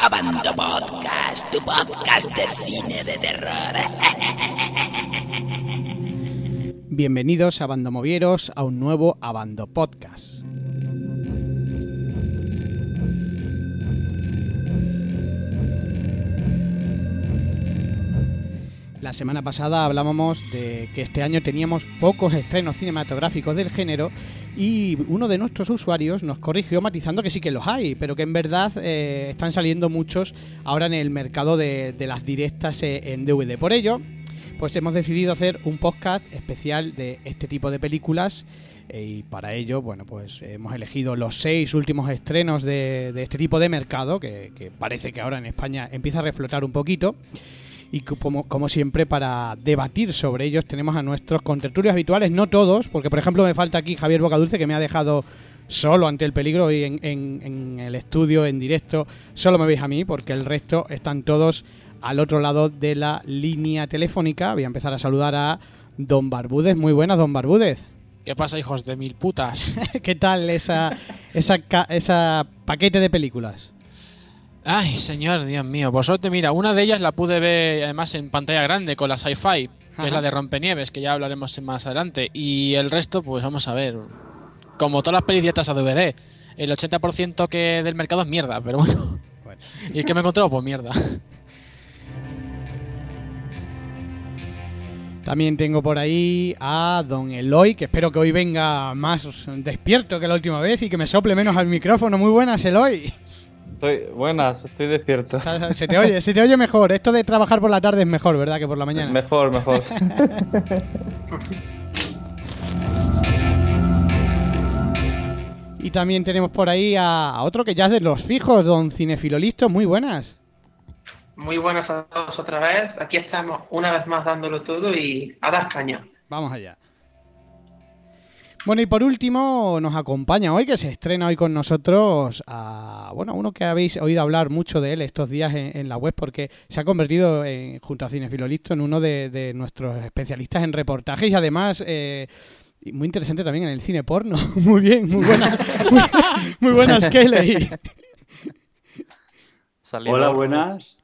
Abando Podcast, tu podcast de cine de terror. Bienvenidos, Abandomovieros, a un nuevo Abando Podcast. La semana pasada hablábamos de que este año teníamos pocos estrenos cinematográficos del género y uno de nuestros usuarios nos corrigió matizando que sí que los hay, pero que en verdad eh, están saliendo muchos ahora en el mercado de, las directas eh, en DVD. Por ello, pues hemos decidido hacer un podcast especial de este tipo de películas eh, y para ello, bueno, pues hemos elegido los seis últimos estrenos de, de este tipo de mercado, que, que parece que ahora en España empieza a reflotar un poquito. Y como, como siempre, para debatir sobre ellos tenemos a nuestros contertulios habituales, no todos, porque por ejemplo me falta aquí Javier Bocadulce, que me ha dejado solo ante el peligro y en, en- en el estudio, en directo, solo me veis a mí, porque el resto están todos al otro lado de la línea telefónica. Voy a empezar a saludar a Don Barbúdez. Muy buenas, Don Barbúdez. ¿Qué pasa, hijos de mil putas? ¿Qué tal esa, esa, esa paquete de películas? Ay, señor, Dios mío. Por suerte, mira, una de ellas la pude ver además en pantalla grande con la Sci-Fi, que Ajá. es la de Rompenieves, que ya hablaremos más adelante. Y el resto, pues vamos a ver. Como todas las pelis directas a DVD, el 80% que del mercado es mierda, pero bueno. Bueno. ¿Y el que me encontró? Pues mierda. También tengo por ahí a Don Eloy, que espero que hoy venga más despierto que la última vez y que me sople menos al micrófono. Muy buenas, Eloy. Estoy, buenas, estoy despierto. Se te oye, se te oye mejor. Esto de trabajar por la tarde es mejor, ¿verdad? Que por la mañana. Mejor, mejor. Y también tenemos por ahí a, a otro que ya es de los fijos, Don Cinefilo Listo. Muy buenas. Muy buenas a todos otra vez. Aquí estamos una vez más dándolo todo y a dar caña. Vamos allá. Bueno, y por último, nos acompaña hoy, que se estrena hoy con nosotros, a bueno, uno que habéis oído hablar mucho de él estos días en, en la web, porque se ha convertido, en, junto a Cinefilo Listo, en uno de, de nuestros especialistas en reportajes y además eh, y muy interesante también en el cine porno. muy bien, muy buena, muy, muy buenas. Saliendo- Hola, buenas.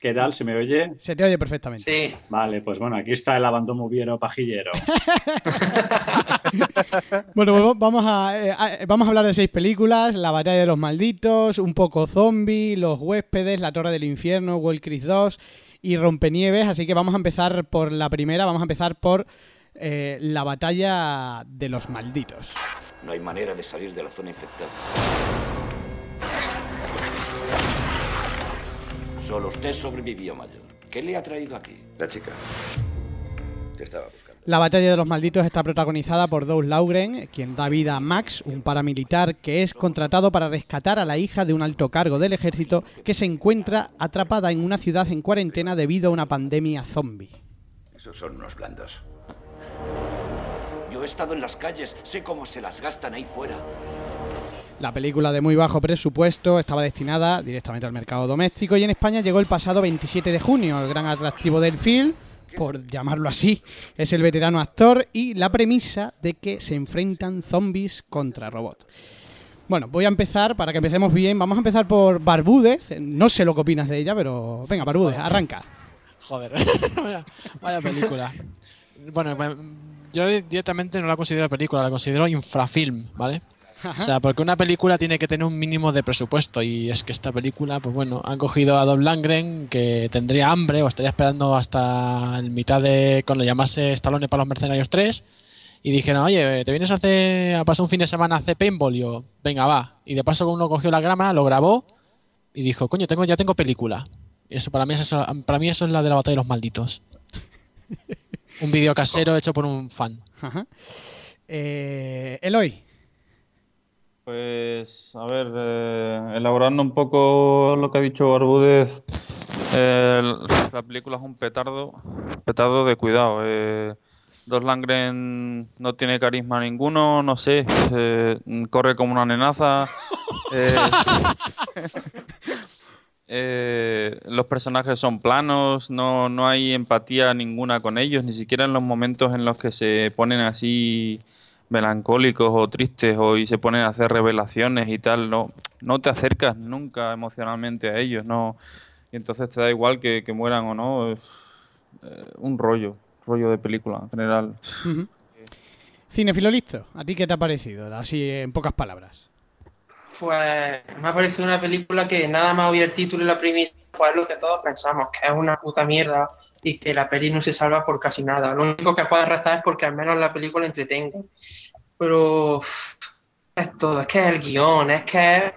¿Qué tal? ¿Se me oye? Se te oye perfectamente. Sí, Vale, pues bueno, aquí está el abandono pajillero. Bueno, pues vamos a, eh, a- vamos a hablar de seis películas: La batalla de los malditos, Un poco zombie, Los huéspedes, La torre del infierno, Wall Creek 2 y Rompenieves. Así que vamos a empezar por la primera, vamos a empezar por eh, La batalla de los malditos. No hay manera de salir de la zona infectada. Solo usted sobrevivió, mayor. ¿Qué le ha traído aquí? La chica. Te estaba buscando. La batalla de los malditos está protagonizada por Doug Lauren, quien da vida a Max, un paramilitar que es contratado para rescatar a la hija de un alto cargo del ejército que se encuentra atrapada en una ciudad en cuarentena debido a una pandemia zombie. Esos son unos blandos. Yo he estado en las calles, sé cómo se las gastan ahí fuera. La película de muy bajo presupuesto estaba destinada directamente al mercado doméstico y en España llegó el pasado 27 de junio. El gran atractivo del film, por llamarlo así, es el veterano actor y la premisa de que se enfrentan zombies contra robots. Bueno, voy a empezar, para que empecemos bien, vamos a empezar por Barbúdez. No sé lo que opinas de ella, pero venga, Barbúdez, arranca. Joder, vaya, vaya película. Bueno, yo directamente no la considero película, la considero infrafilm, ¿vale? O sea, porque una película tiene que tener un mínimo de presupuesto y es que esta película, pues bueno, han cogido a Don Langren que tendría hambre o estaría esperando hasta el mitad de cuando llamase Stallone para los Mercenarios 3 y dijeron, oye, ¿te vienes a, hacer, a pasar un fin de semana a hacer paintball? Y yo, venga, va. Y de paso uno cogió la grama, lo grabó y dijo, coño, tengo, ya tengo película. Y eso para mí, es eso, para mí eso es la de la batalla de los malditos. Un vídeo casero hecho por un fan. Ajá. Eh, Eloy, Pues, a ver, eh, elaborando un poco lo que ha dicho Barbúdez, eh, la película es un petardo, petardo de cuidado. Eh, Dos Langren no tiene carisma ninguno, no sé, eh, corre como una nenaza. eh, eh, los personajes son planos, no, no hay empatía ninguna con ellos, ni siquiera en los momentos en los que se ponen así melancólicos o tristes o y se ponen a hacer revelaciones y tal, no, no te acercas nunca emocionalmente a ellos, no, y entonces te da igual que, que mueran o no, es eh, un rollo, rollo de película en general. Cinefilo listo, ¿a ti qué te ha parecido? Así en pocas palabras. Pues me ha parecido una película que nada más oír el título y la primicia, pues es lo que todos pensamos, que es una puta mierda y que la peli no se salva por casi nada. Lo único que puedes rezar es porque al menos la película entretenga. Pero es todo, es que es el guion, es que es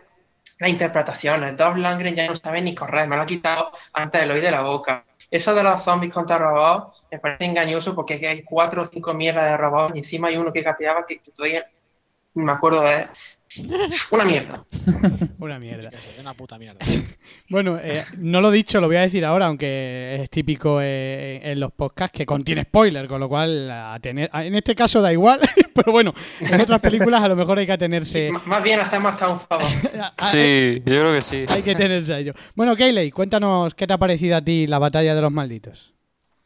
las interpretaciones. Dolph Lundgren ya no sabe ni correr, me lo ha quitado antes del oído de la boca. Eso de los zombies contra robots me parece engañoso porque hay cuatro o cinco mierdas de robots y encima hay uno que gateaba que, todavía me acuerdo de. Una mierda. Una mierda. Una puta mierda. Bueno, eh, no lo he dicho, lo voy a decir ahora, aunque es típico eh, en los podcasts que contiene spoiler, con lo cual a tener, a- en este caso da igual, pero bueno, en otras películas a lo mejor hay que atenerse, Más bien hacemos hasta un favor. a- a- Sí, yo creo que sí. hay que tenerse a ello. Bueno, Kayley, cuéntanos qué te ha parecido a ti la batalla de los malditos.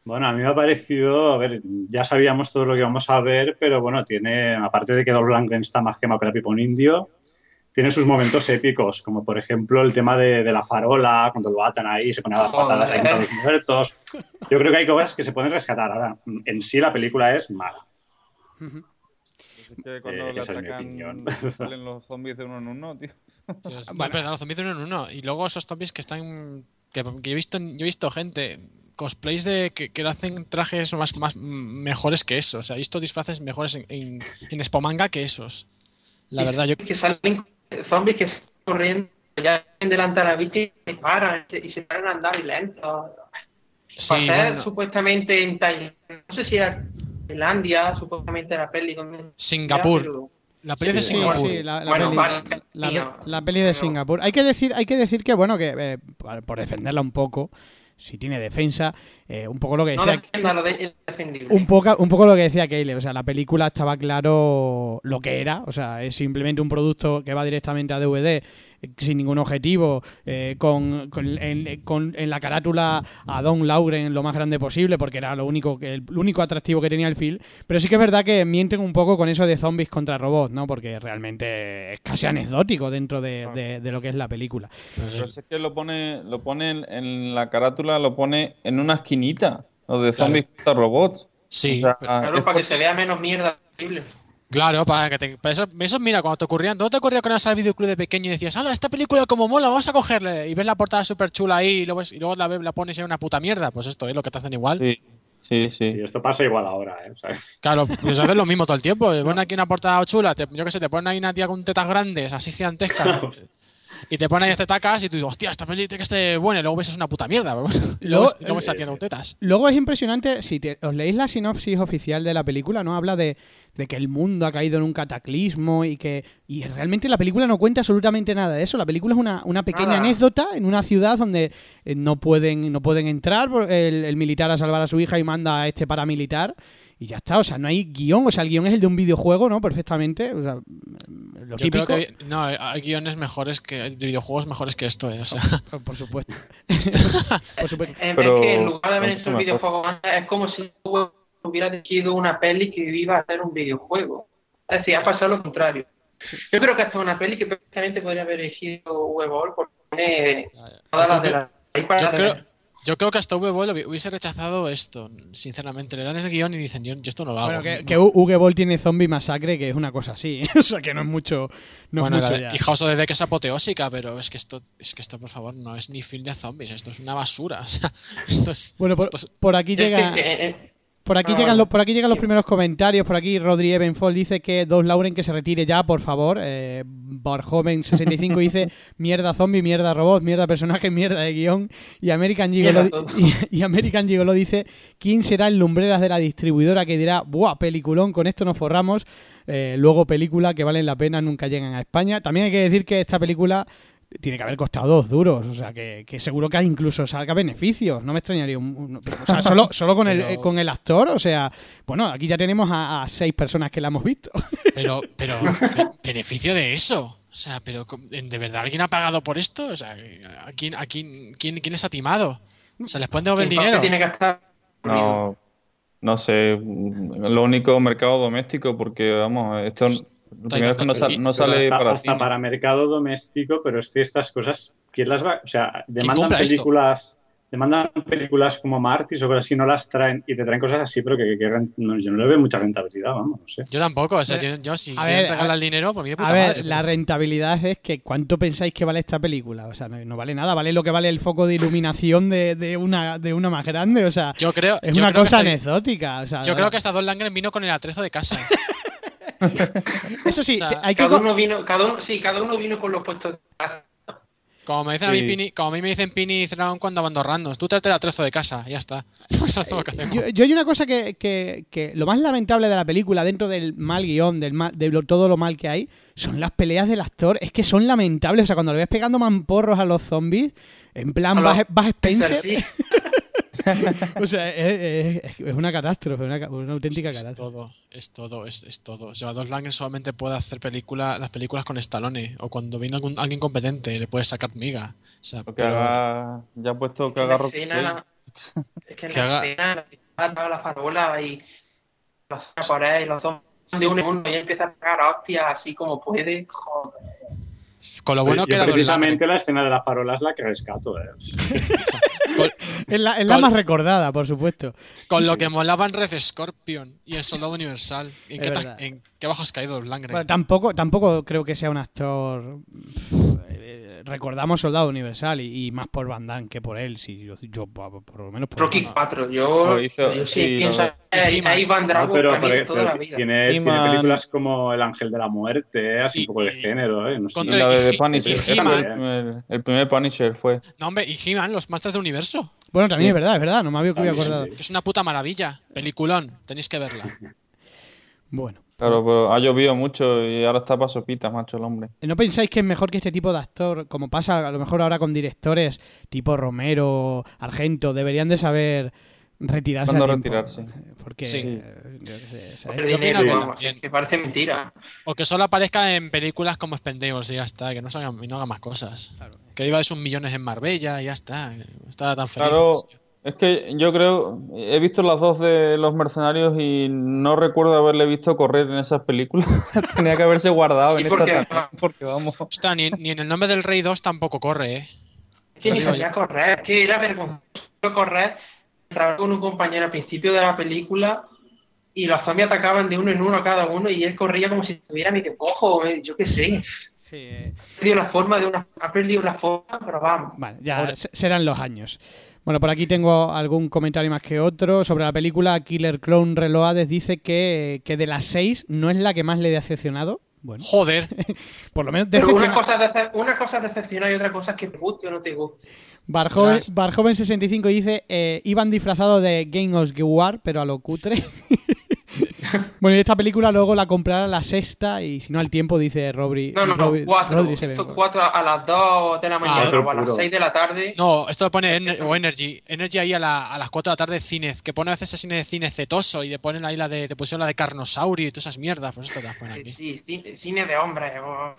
Bueno, a mí me ha parecido, a ver, ya sabíamos todo lo que íbamos a ver, pero bueno, tiene, aparte de que Dolph Lundgren está más quemado que la pipa un indio, tiene sus momentos épicos, como por ejemplo el tema de, de la farola, cuando lo atan ahí, se pone a dar patadas ahí contra los muertos. Yo creo que hay cosas que se pueden rescatar. Ahora, en sí la película es mala. Es que cuando Eh, le esa es mi atacan opinión. salen los zombies de uno en uno, tío. Sí, Bueno. Perdón, los zombies de uno en uno. Y luego esos zombies que están. Que, que yo, he visto, yo he visto gente. Cosplays de que, que hacen trajes más, más mejores que esos. O sea, he visto disfraces mejores en, en, en Spomanga que esos. La verdad, yo. Que salen zombies que salen corriendo ya delante de la víctima y se paran y se, paran a andar y lento. Sí, bueno, supuestamente en Tailandia, no sé si era Tailandia, supuestamente la peli con Singapur. pero- La peli de Sí, Singapur. sí, la, la Bueno, peli, vale, la- la peli de Singapur. Hay que decir, hay que decir que bueno, que eh, por defenderla un poco, si tiene defensa, eh, un poco lo que No decía defienda lo de es defendible. un poco, un poco lo que decía Keyle, o sea, la película estaba claro lo que era, o sea, es simplemente un producto que va directamente a DVD sin ningún objetivo, eh, con, con- en, con- en la carátula a Don Lauren lo más grande posible, porque era lo único que el único atractivo que tenía el film, pero sí que es verdad que mienten un poco con eso de zombies contra robots, ¿no? Porque realmente es casi anecdótico dentro de, de- de lo que es la película. Pero es que lo pone, lo pone en, en la carátula, lo pone en una esquinita, lo de Claro. zombies contra robots. Sí, O sea, Claro, para que se vea menos mierda posible. Claro, para que te. para eso, eso, mira, cuando te ocurría. ¿No te ocurría con ibas al videoclub de pequeño y decías, ¡Hala, esta película como mola, vamos a cogerle! Y ves la portada súper chula ahí y luego, y luego la, ves- la pones era una puta mierda. Pues esto es lo que te hacen igual. Sí, sí, sí. Y esto pasa igual ahora, ¿eh? O sea, Claro, pues hacen lo mismo todo el tiempo. Ponen aquí una portada chula, te- yo que sé, te ponen ahí una tía con tetas grandes, así gigantescas. y te ponen ahí este tacas y tú dices, hostia, esta tiene que esté buena. Y luego ves es una puta mierda. y luego, Luego- y luego esa tía con tetas. Luego es impresionante, si te- os leéis la sinopsis oficial de la película, ¿no? Habla de, de que el mundo ha caído en un cataclismo y que y realmente la película no cuenta absolutamente nada de eso. La película es una, una pequeña Nada. anécdota en una ciudad donde eh, no pueden, no pueden entrar por- el, el militar a salvar a su hija y manda a este paramilitar. Y ya está, o sea, no hay guion, o sea, el guion es el de un videojuego, ¿no? Perfectamente, o sea, lo Yo típico. creo que no, hay guiones mejores que de videojuegos mejores que esto, eh, o sea, Por, por supuesto. por supuesto. Es, Pero- es que en lugar de haber hecho el videojuego es como si hubiera dirigido una peli que iba a hacer un videojuego. Es decir, ha pasado lo contrario. Yo creo que esta es una peli que perfectamente podría haber elegido Webol porque tiene todas las de la yo creo, yo creo que hasta V hubiese rechazado esto, sinceramente. Le dan ese guion y dicen, yo, yo esto no lo hago. Bueno, que, No- que tiene zombie masacre, que es una cosa así. o sea, que no es mucho. No bueno, es mucho ya. y House of the es apoteósica, pero es que esto, es que esto, por favor, no es ni film de zombies, esto es una basura. O sea, esto es, Bueno, por, esto es- por aquí Es que, llega. Por aquí, Ah, llegan los, por aquí llegan los primeros comentarios. Por aquí Rodri Ebenfold dice que Dos Lauren que se retire ya, por favor. Eh, Barjoven65 dice mierda zombie, mierda robot, mierda personaje, mierda de guion. Y American Gigolo, y, y American Gigolo dice quién será el lumbreras de la distribuidora que dirá, buah, peliculón, con esto nos forramos. Eh, luego película que valen la pena nunca llegan a España. También hay que decir que esta película tiene que haber costado dos duros, o sea que, que seguro que incluso salga beneficios, no me extrañaría un, un- o sea, solo, solo con el Pero- con el actor, o sea, bueno, aquí ya tenemos a, a seis personas que la hemos visto. pero, pero, be- beneficio de eso. O sea, pero ¿de verdad alguien ha pagado por esto? O sea, ¿a quién, a quién, quién, quién les ha timado? O sea, ¿les pueden devolver el ¿quién dinero? tiene que estar No, No sé, lo único mercado doméstico, porque vamos, esto primero es que no, sal- no sale hasta, para hasta cine. para mercado doméstico, pero es que estas cosas, ¿quién las va? O sea, demandan compra esto? películas, demandan películas como Martis o cosas así, no las traen y te traen cosas así, pero que, que no, yo no le veo mucha rentabilidad, vamos, no sé. Yo tampoco, o sea, yo, yo si a quieren ver, regalar el dinero, por mí de puta A ver, madre, la pero- rentabilidad es que ¿cuánto pensáis que vale esta película? O sea, no, no vale nada, vale lo que vale el foco de iluminación de, de una, de una más grande, o sea, Yo creo, es yo una creo cosa anecdótica. O sea, Yo creo que estas dos Langren vino con el atrezo de casa. Eso sí, o sea, te- hay que... Cada uno vino, cada uno, sí, cada uno vino con los puestos de casa. Como me dicen a mí. Pini, como a mí me dicen Pini y Cerrón cuando andorranos, tú trate el atrezo de casa, ya está. Eso es todo lo que hacemos. Yo, yo hay una cosa que, que- que lo más lamentable de la película, dentro del mal guion, del mal- de lo- todo lo mal que hay, son las peleas del actor. Es que son lamentables. O sea, cuando le ves pegando mamporros a los zombies, en plan Bas Spencer, Sí. o sea, es, es- es una catástrofe, una, una auténtica es catástrofe. todo, es todo, es, es todo. O sea, Dos Langren solamente puede hacer película, las películas con Stallone. O cuando viene algún, alguien competente, le puede sacar miga. O sea, Porque pero- haga- ya ha puesto que En haga escena-. Es que en Que la haga- escena, la farola y los por ahí, los dos de uno en uno y empieza a pegar hostias así como puede. Joder. Con lo bueno Yo que era precisamente la escena de la farola es la que rescato, ¿eh? Es la, es la Col- más recordada, por supuesto. Con lo que molaba en Red Scorpion y en Soldado Universal. ¿En, qué, ta- en qué bajo has caído, Langren? Bueno, tampoco, tampoco creo que sea un actor. Recordamos Soldado Universal y, y más por Van Damme que por él. Si yo, yo por, por lo menos por Rocky Van Damme. 4, yo, Lo hizo- yo sí, sí, pienso ahí, Van Drago pero, toda pero la vida. tiene, películas como El Ángel de la Muerte, así Y- un poco de y- género, ¿eh? No sé. La de The Punisher. el, primer- el primer Punisher fue. No, hombre, y He-Man, los Masters del Universo. Bueno, también Sí. es verdad, es verdad. No me había acordado. es una puta maravilla. Peliculón, tenéis que verla. Bueno. Claro, pero ha llovido mucho y ahora está para sopitas, macho, el hombre. ¿No pensáis que es mejor que este tipo de actor, como pasa a lo mejor ahora con directores tipo Romero, Argento, deberían de saber retirarse a retirarse? Porque, Sí. eh, yo qué sé, o sea, Pero Yo dinero, opino que vamos, también. es que parece mentira. O que solo aparezca en películas como Spendables y ya está, que no, se haga, y no haga más cosas. Que viva de sus millones en Marbella y ya está. Está tan feliz. Claro, es que yo creo, he visto las dos de los mercenarios y no recuerdo haberle visto correr en esas películas. Tenía que haberse guardado Sí, en porque- esta también, porque vamos. Ni, ni en el nombre del Rey 2 tampoco corre, ¿eh? Es que ni sabía correr, es que era vergonzoso correr. Trabajaba con un compañero al principio de la película y los zombies atacaban de uno en uno a cada uno y él corría como si estuviera medio cojo, eh, yo qué sé. sí, eh, Ha perdido la forma de una, ha perdido la forma, pero vamos. Vale, ya se- serán los años. Bueno, por aquí tengo algún comentario más que otro. Sobre la película Killer Clown Reloades dice que, que de las seis no es la que más le ha decepcionado. Bueno, Joder. por lo menos Pero una cosa, es dece- una cosa es decepcionar y otra cosa es que te guste o no te guste. Barjoven, Ostras. Barjoven65 dice, eh, iban disfrazados de Game of War, pero a lo cutre. bueno, y esta película luego la comprará la sexta y si no al tiempo dice Robri. No, no, no, Robri- cuatro. Rodri. Estos cuatro a las dos de la mañana Cuatro o a las seis de la tarde. No, esto pone Ener- o Energy. Energy ahí a, la- a las 4 de la tarde cine, que pone a veces ese cine de cine cetoso y te ponen ahí la de, te pusieron la de Carnosaurio y todas esas mierdas, pues esto te las ponen aquí. sí, cine, cine de hombres. oh.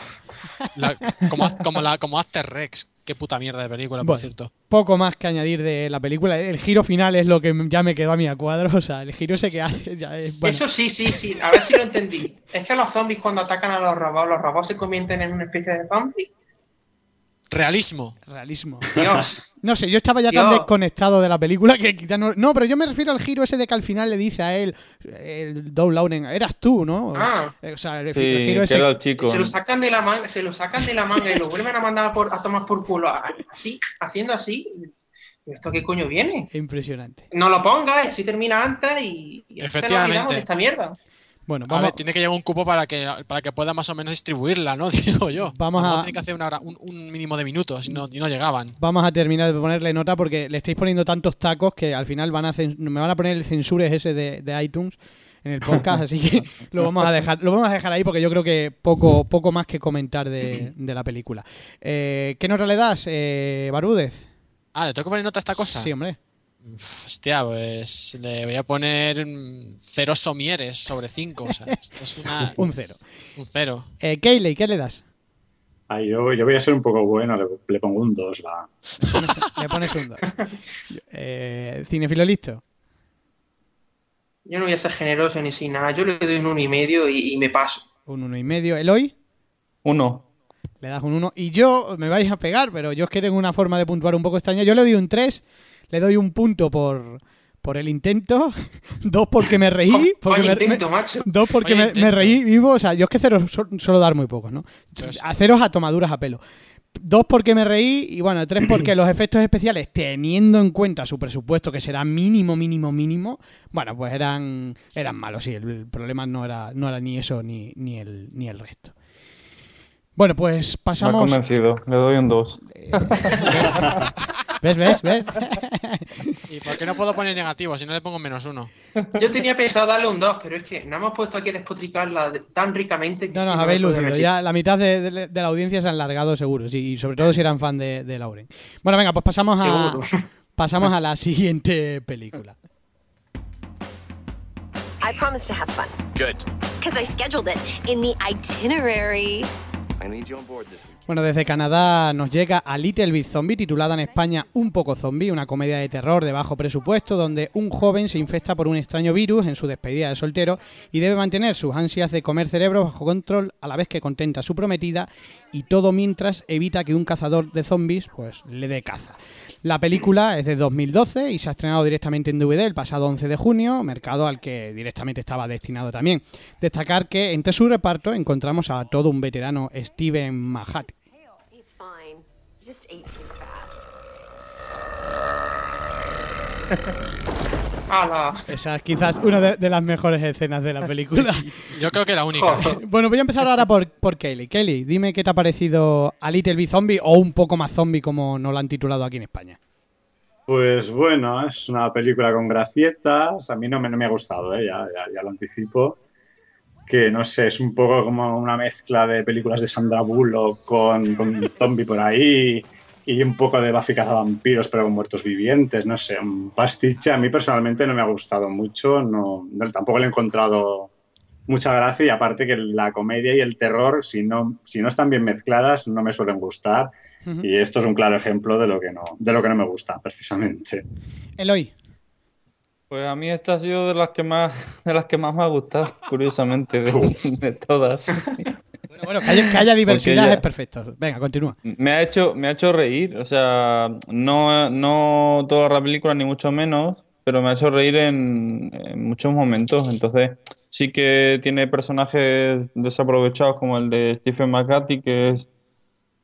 La- como, como, la, como After Rex. Qué puta mierda de película, por Bueno. cierto. Poco más que añadir de la película. El giro final es lo que ya me quedó a mí a cuadro. O sea, el giro ese que hace ya es... Bueno, Eso sí, sí, sí. A ver si lo entendí. Es que los zombies cuando atacan a los robots, los robots se convierten en una especie de zombies. Realismo. realismo. Dios. No sé, yo estaba ya tan desconectado de la película que ya no... No, pero yo me refiero al giro ese de que al final le dice a él, el Dow Lauren, eras tú, ¿no? Ah. O sea, el, Sí, el giro ese... chico. Se lo sacan de la manga, se lo sacan de la manga y lo vuelven a mandar por, a tomar por culo. Así, haciendo así. ¿Esto qué coño viene? Impresionante. No lo pongas, así termina antes y, y lo Efectivamente. olvidamos de esta mierda. Bueno, A ver, tiene que llegar un cupo para que, para que pueda más o menos distribuirla, ¿no? Digo yo. Vamos a- Tiene que hacer una hora- un, un mínimo de minutos y no, y no llegaban. Vamos a terminar de ponerle nota porque le estáis poniendo tantos tacos que al final van a me van a poner el censures ese de, de iTunes en el podcast, así que lo vamos a dejar, lo vamos a dejar ahí porque yo creo que poco, poco más que comentar de, de la película. Eh, ¿Qué nota le das, eh, Barúdez? Ah, ¿le tengo que poner nota a esta cosa? Sí, hombre. Hostia, pues le voy a poner cero somieres sobre cinco. O sea, esto es una, Un cero. un cero. Eh, Keyley, ¿qué le das? Ah, yo, yo voy a ser un poco bueno, le, le pongo un 2. Va. Le pones un dos. Eh, ¿Cinefilo listo? Yo no voy a ser generoso ni sin nada. Yo le doy un uno y medio y, y me paso. Un uno y medio. ¿Eloy? Uno. Le das un 1. Y yo, me vais a pegar, pero yo es que tengo una forma de puntuar un poco extraña. Yo le doy un 3, le doy un punto por, por el intento, dos porque me reí, porque me- intento, me- macho. dos porque me, me reí vivo. O sea, yo es que cero su- suelo dar muy pocos, ¿no? Pues- A ceros a tomaduras a pelo. Dos porque me reí y bueno, tres porque los efectos especiales, teniendo en cuenta su presupuesto, que será mínimo, mínimo, mínimo, bueno, pues eran, eran malos, sí, el, el problema no era, no era ni eso ni, ni, el, ni el resto. Bueno, pues Me ha pasamos... convencido. Le doy un 2. ¿Ves, ves, ves? ¿Y por qué no puedo poner negativo si no le pongo menos uno? Yo tenía pensado darle un 2, pero es que no hemos puesto aquí a despotricarla de- tan ricamente que No nos me habéis lucido. Ya la mitad de, de- de la audiencia se han largado seguro. sí, y sobre todo si eran fan de, de Lauren. Bueno, venga, pues pasamos a, Seguro. pasamos a la siguiente película. I promise to have fun. Good. Because I scheduled it in the itinerary. Bueno, desde Canadá nos llega a Little Big Zombie, titulada en España Un poco zombie, una comedia de terror de bajo presupuesto donde un joven se infecta por un extraño virus en su despedida de soltero y debe mantener sus ansias de comer cerebro bajo control a la vez que contenta a su prometida y todo mientras evita que un cazador de zombies pues le dé caza. La película es de 2012 y se ha estrenado directamente en DVD el pasado 11 de junio, mercado al que directamente estaba destinado también. Destacar que entre su reparto encontramos a todo un veterano Steven Mahat, Esa es quizás una de, de las mejores escenas de la película. Yo creo que la única. Bueno, voy a empezar ahora por, por Kelly. Kelly, dime qué te ha parecido a Little Big Zombie o un poco más zombie como nos lo han titulado aquí en España. Pues bueno, es una película con gracietas. A mí no me, no me ha gustado, ¿eh? ya, ya, ya lo anticipo. Que no sé, es un poco como una mezcla de películas de Sandra Bullock con, con zombie por ahí y un poco de Buffy vampiros pero con muertos vivientes. No sé, un pastiche. A mí personalmente no me ha gustado mucho. No, no- tampoco le he encontrado mucha gracia y aparte que la comedia y el terror, si no, si no están bien mezcladas, no me suelen gustar. Y esto es un claro ejemplo de lo que no, de lo que no me gusta, precisamente. Eloy, Pues a mí esta ha sido de las que más, de las que más me ha gustado, curiosamente, de, de todas. Bueno, bueno, que haya, que haya diversidad ya- es perfecto. Venga, continúa. Me ha hecho, me ha hecho reír, o sea, no, no toda la película ni mucho menos, pero me ha hecho reír en, en muchos momentos. Entonces, sí que tiene personajes desaprovechados como el de Stephen McCarthy, que es,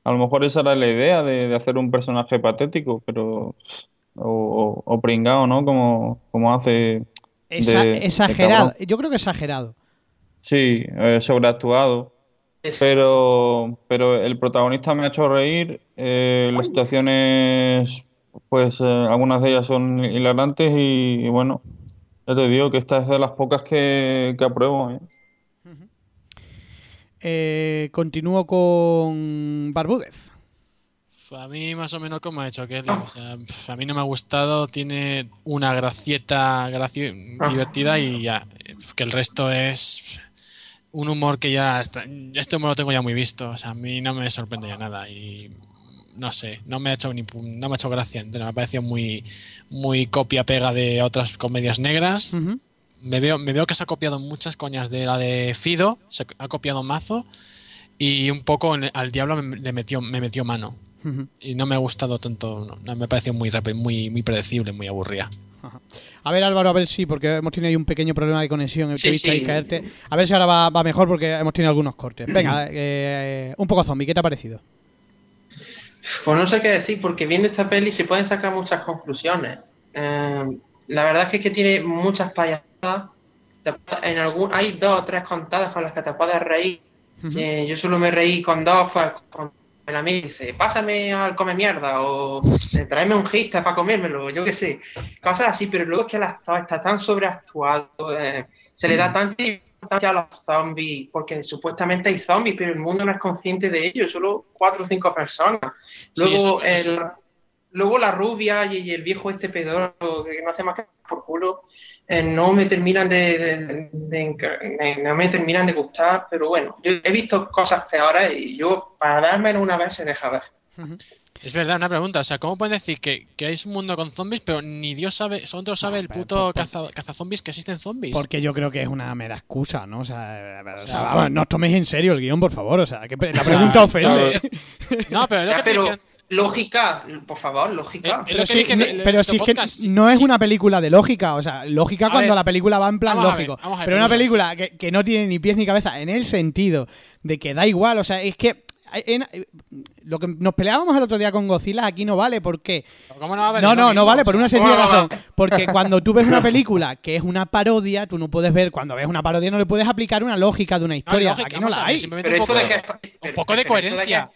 a lo mejor esa era la idea de, de hacer un personaje patético, pero o, o, o pringao, ¿no? Como, como hace Esa- de- de exagerado. cabrón. Yo creo que exagerado. Sí, eh, sobreactuado. Pero, pero el protagonista me ha hecho reír. eh, las situaciones, pues eh, algunas de ellas son hilarantes y, y bueno, ya te digo que esta es de las pocas que, que apruebo. ¿eh? Eh, continúo con Barbúdez. A mí más o menos como ha hecho Kelly. O sea, a mí no me ha gustado. Tiene una gracieta graci- Ah. divertida y ya. Que el resto es un humor que ya... Está, este humor lo tengo ya muy visto. O sea, a mí no me sorprende ya nada. Y no sé, no me ha hecho ni no me ha hecho gracia entera. Me ha parecido muy, muy copia-pega de otras comedias negras. Me veo, me veo que se ha copiado muchas coñas de la de Fido, se ha copiado mazo y un poco en- al diablo me, le metió, me metió mano. Y no me ha gustado tanto, no, no, me ha parecido muy, rápido, muy, muy predecible, muy aburrida. A ver, Álvaro, a ver si, porque hemos tenido ahí un pequeño problema de conexión. Te he Sí, visto ahí sí. caerte. A ver si ahora va, va mejor porque hemos tenido algunos cortes. Venga, eh, un poco zombie, ¿qué te ha parecido? Pues no sé qué decir, porque viendo esta peli se pueden sacar muchas conclusiones. Eh, la verdad es que, es que tiene muchas payasadas. En algún, hay dos o tres contadas con las que te puedes reír. Eh, yo solo me reí con dos, pues con el amigo dice, pásame al come mierda o eh, tráeme un giste para comérmelo, yo qué sé, cosas así, pero luego es que el actor está tan sobreactuado, eh, se le da tanta importancia a los zombies, porque supuestamente hay zombies, pero el mundo no es consciente de ello, solo cuatro o cinco personas. Luego, el- luego la rubia y, y el viejo este pedoro que no hace más que por culo, eh, no me terminan de, de- de- de- no me terminan de gustar, pero bueno, yo he visto cosas peores y yo para darme una vez se deja ver. Es verdad, una pregunta. O sea, ¿cómo pueden decir que, que hay un mundo con zombies, pero ni Dios sabe, solo sabe el puto caza, cazazombies que existen zombies? Porque yo creo que es una mera excusa, ¿no? O sea, o sea, sea, vamos, no os toméis en serio el guion, por favor. O sea, que la O sea, pregunta ofende. No, pero lo Ya, que te pero dijeron- lógica, por favor, lógica. Eh, Pero, que no- si tu es que no es sí. una película de lógica, o sea, lógica A cuando ver, la película va en plan ver, lógico. ver, pero una película que, que no tiene ni pies ni cabeza en el sentido de que da igual, o sea, es que en- lo que nos peleábamos el otro día con Godzilla aquí no vale, ¿por qué? ¿Cómo no va a haber No, no, no vale por una sencilla ¿cómo no razón. Porque cuando tú ves una película que es una parodia, tú no puedes ver, cuando ves una parodia no le puedes aplicar una lógica de una historia. lógica, Aquí no la ver, hay. un poco de un poco coherencia.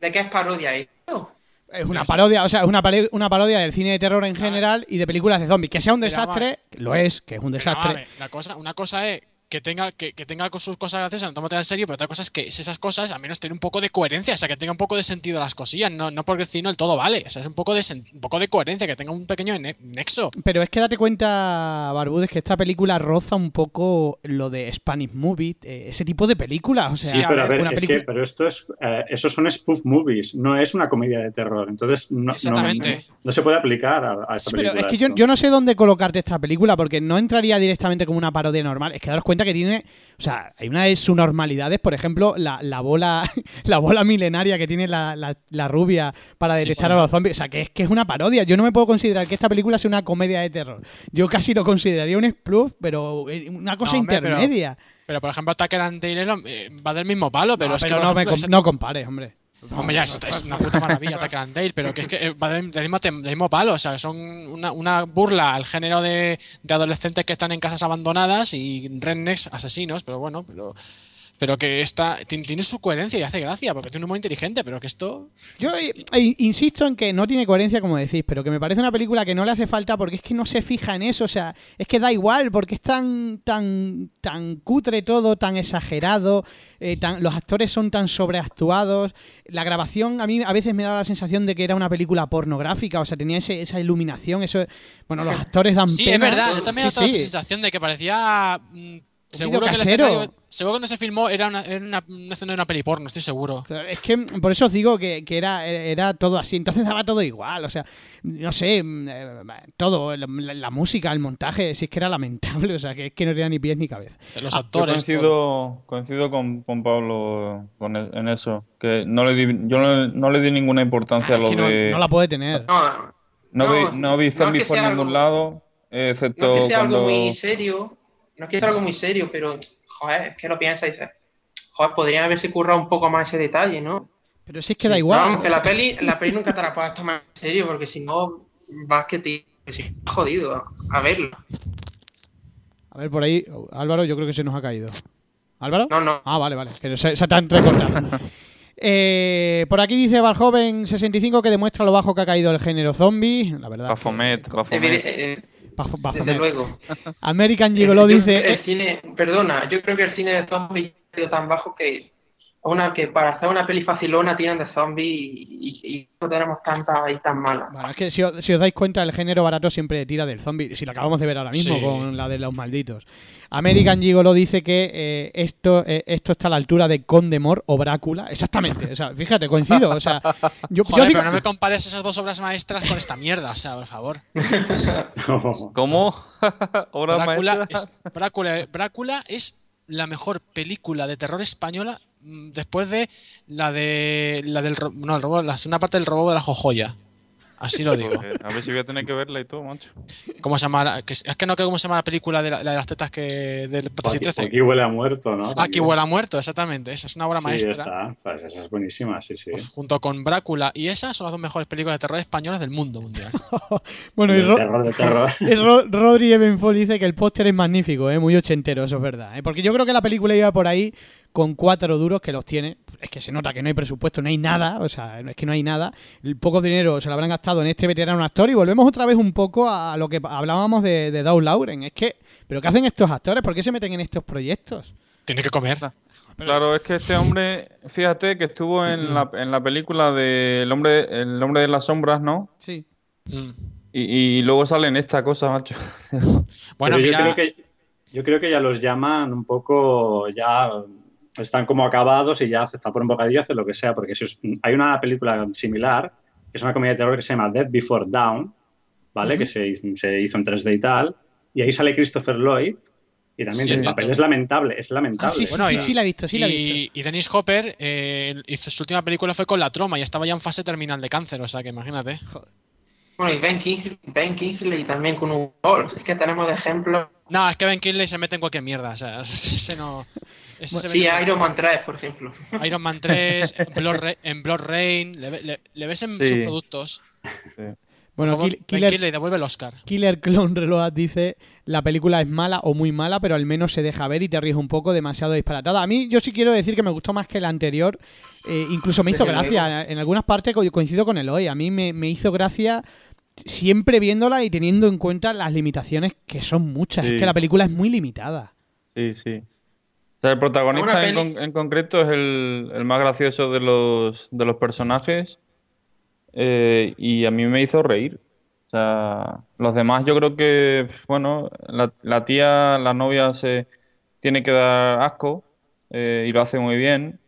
¿De qué es parodia esto? Es una parodia, o sea, es una, una parodia del cine de terror en general y de películas de zombies. Que sea un desastre, lo es, que es un Pero desastre. ver, la cosa, una cosa es que tenga, que, que tenga con sus cosas graciosas, no tomate en serio, pero otra cosa es que esas cosas al menos tengan un poco de coherencia, o sea, que tenga un poco de sentido las cosillas, no, no porque si no el todo vale, o sea, es un poco de, sen- un poco de coherencia, que tenga un pequeño ne- nexo. Pero es que date cuenta, Barbudes, que esta película roza un poco lo de Spanish Movie, eh, ese tipo de películas. O sea, Sí, pero a ver, una es película- que, pero esto es, eh, esos son spoof movies, no es una comedia de terror. Entonces, no, no- Exactamente. no, no se puede aplicar a, a esta Sí, pero película. es que yo, yo no sé dónde colocarte esta película porque no entraría directamente como una parodia normal. Es que daros cuenta que tiene, o sea, hay una de sus normalidades, por ejemplo, la, la bola la bola milenaria que tiene la, la- la rubia para detectar a los zombies. O sea, que es que es una parodia. Yo no me puedo considerar que esta película sea una comedia de terror. Yo casi lo consideraría un spoof, pero eh, una cosa No, hombre, pero- intermedia. Pero por ejemplo, Tucker and lo- eh, va del mismo palo, pero No, es pero que. no, me ejemplo, ese- no compares, hombre. Hombre, ya, es una puta maravilla, Tucker and Dale, pero que es que eh, va del, mismo, o sea, son una, una burla al género de, de adolescentes que están en casas abandonadas y rednecks asesinos, pero bueno, pero. Pero que está, tiene, su coherencia y hace gracia, porque tiene un humor inteligente, pero que esto. Yo eh, eh, insisto en que no tiene coherencia, como decís, pero que me parece una película que no le hace falta porque es que no se fija en eso. O sea, es que da igual, porque es tan, tan, tan cutre todo, tan exagerado, eh, tan, los actores son tan sobreactuados. La grabación a mí a veces me daba la sensación de que era una película pornográfica, o sea, tenía ese- esa iluminación, eso. Bueno, los actores dan Sí, pena. es verdad, yo también he Sí, esa sensación de que parecía. mm, seguro que escenario- seguro que cuando se filmó era una, era una, una escena de una peli porno, estoy seguro. Pero Es que por eso os digo que, que era, era todo así. Entonces daba todo igual. O sea, no sé, mm, eh, todo, la, la música, el montaje, si es que era lamentable. O sea, que es que no tenía ni pies ni cabeza. O sea, Los Yo actores. todo. coincido, coincido con, con Pablo con en eso, que no le di, yo no, no le di ninguna importancia Ah, a es lo que no, de... no la puede tener. No, No, No, vi, no vi no es zombies que por ningún algo- lado, excepto no es que sea cuando... algo muy serio, no es que sea algo muy serio, pero, joder, es que lo piensas y dices, joder, podrían haberse currado un poco más ese detalle, ¿no? Pero si es que Sí, da igual. Vamos, que la peli, la peli nunca te la puedes tomar en serio, porque si no, vas que te que si jodido a verlo. A ver, por ahí, Álvaro, yo creo que se nos ha caído. ¿Álvaro? No, no. Ah, vale, vale. Que se, se te han recortado. Eh, por aquí dice Barjoven65 que demuestra lo bajo que ha caído el género zombie. La verdad. Bafomet, Bafomet. eh, Bafo- desde Bafomet. luego. American Gigolo dice. El cine, perdona, yo creo que el cine de zombies tan bajo que una que para hacer una peli facilona tienen de zombies y, y- y no tenemos tantas ahí tan malas. Bueno, es que si os, si os dais cuenta, el género barato siempre tira del zombie. Si lo acabamos de ver ahora mismo Sí. con la de los malditos. American Gigolo dice que eh, esto, eh, esto está a la altura de Condemor o Brácula. Exactamente. O sea, fíjate, coincido. O sea, yo, yo Joder, digo- pero no me compares esas dos obras maestras con esta mierda, o sea, por favor. ¿Cómo? ¿Obras Brácula es, Brácula, Brácula es la mejor película de terror española después de la de la del no, el robo, la segunda parte del robo de la jojoya. Así lo digo. A ver si voy a tener que verla y todo, macho. ¿Cómo se llama? la- que es que no creo cómo se llama la película de, la- la de las tetas que del Aquí, 13. aquí huele a muerto, ¿no? Aquí huele a muerto, exactamente. Esa es una obra Sí, maestra. está. Pues esa es buenísima, sí, sí. Pues junto con Brácula y esa son las dos mejores películas de terror españolas del mundo mundial. bueno, y Ro- terror, de terror. y Ro- Rodri Ebenfol dice que el póster es magnífico, ¿eh? muy ochentero, eso es verdad. ¿eh? Porque yo creo que la película iba por ahí con cuatro duros que los tiene. Es que se nota que no hay presupuesto, no hay nada, o sea, es que no hay nada. El poco dinero se lo habrán gastado en este veterano actor y volvemos otra vez un poco a lo que hablábamos de, de Dow Lauren. Es que, ¿pero qué hacen estos actores? ¿Por qué se meten en estos proyectos? Tiene que comer. Claro, es que este hombre, fíjate que estuvo en la, en la película de El hombre, El hombre de las sombras, ¿no? Sí. Mm. Y, y luego sale en esta cosa, macho. Bueno, Pero yo mira, creo que yo creo que ya los llaman un poco ya están como acabados y ya está por un bocadillo hacer lo que sea porque si os- hay una película similar que es una comedia de terror que se llama Dead Before Dawn, ¿vale? Que se, se hizo en 3D y tal. Y ahí sale Christopher Lloyd. Y también Sí, el papel es lamentable, es Ah, lamentable. sí, sí, Bueno, sí, y- sí la he visto, sí la he visto. y, y Dennis Hopper eh, hizo su última película fue con la troma y estaba ya en fase terminal de cáncer, o sea que imagínate. Bueno, y Ben Kingsley, ben Kingsley también con un gol. Es que tenemos de ejemplo. No, es que Ben Kingsley se mete en cualquier mierda, o sea, ese no... Ese Sí, Iron Man 3, por ejemplo. Iron Man 3, en Blood, Ra- en Blood Rain, le, le- le ves en Sí. sus productos. Bueno, favor, Kill- Ben Killer, Kingsley, devuelve el Oscar. Killer Clone Reload dice la película es mala o muy mala, pero al menos se deja ver y te ríes un poco, demasiado disparatada. A mí yo sí quiero decir que me gustó más que la anterior, eh, incluso me hizo gracia. En algunas partes co- coincido con Eloy, a mí me, me hizo gracia siempre viéndola y teniendo en cuenta las limitaciones que son muchas. Sí. Es que la película es muy limitada. Sí, sí. Sea, el protagonista en, con- en concreto es el, el más gracioso de los, de los personajes eh, y a mí me hizo reír. O sea, los demás yo creo que, bueno, la, la tía, la novia se tiene que dar asco eh, y lo hace muy bien.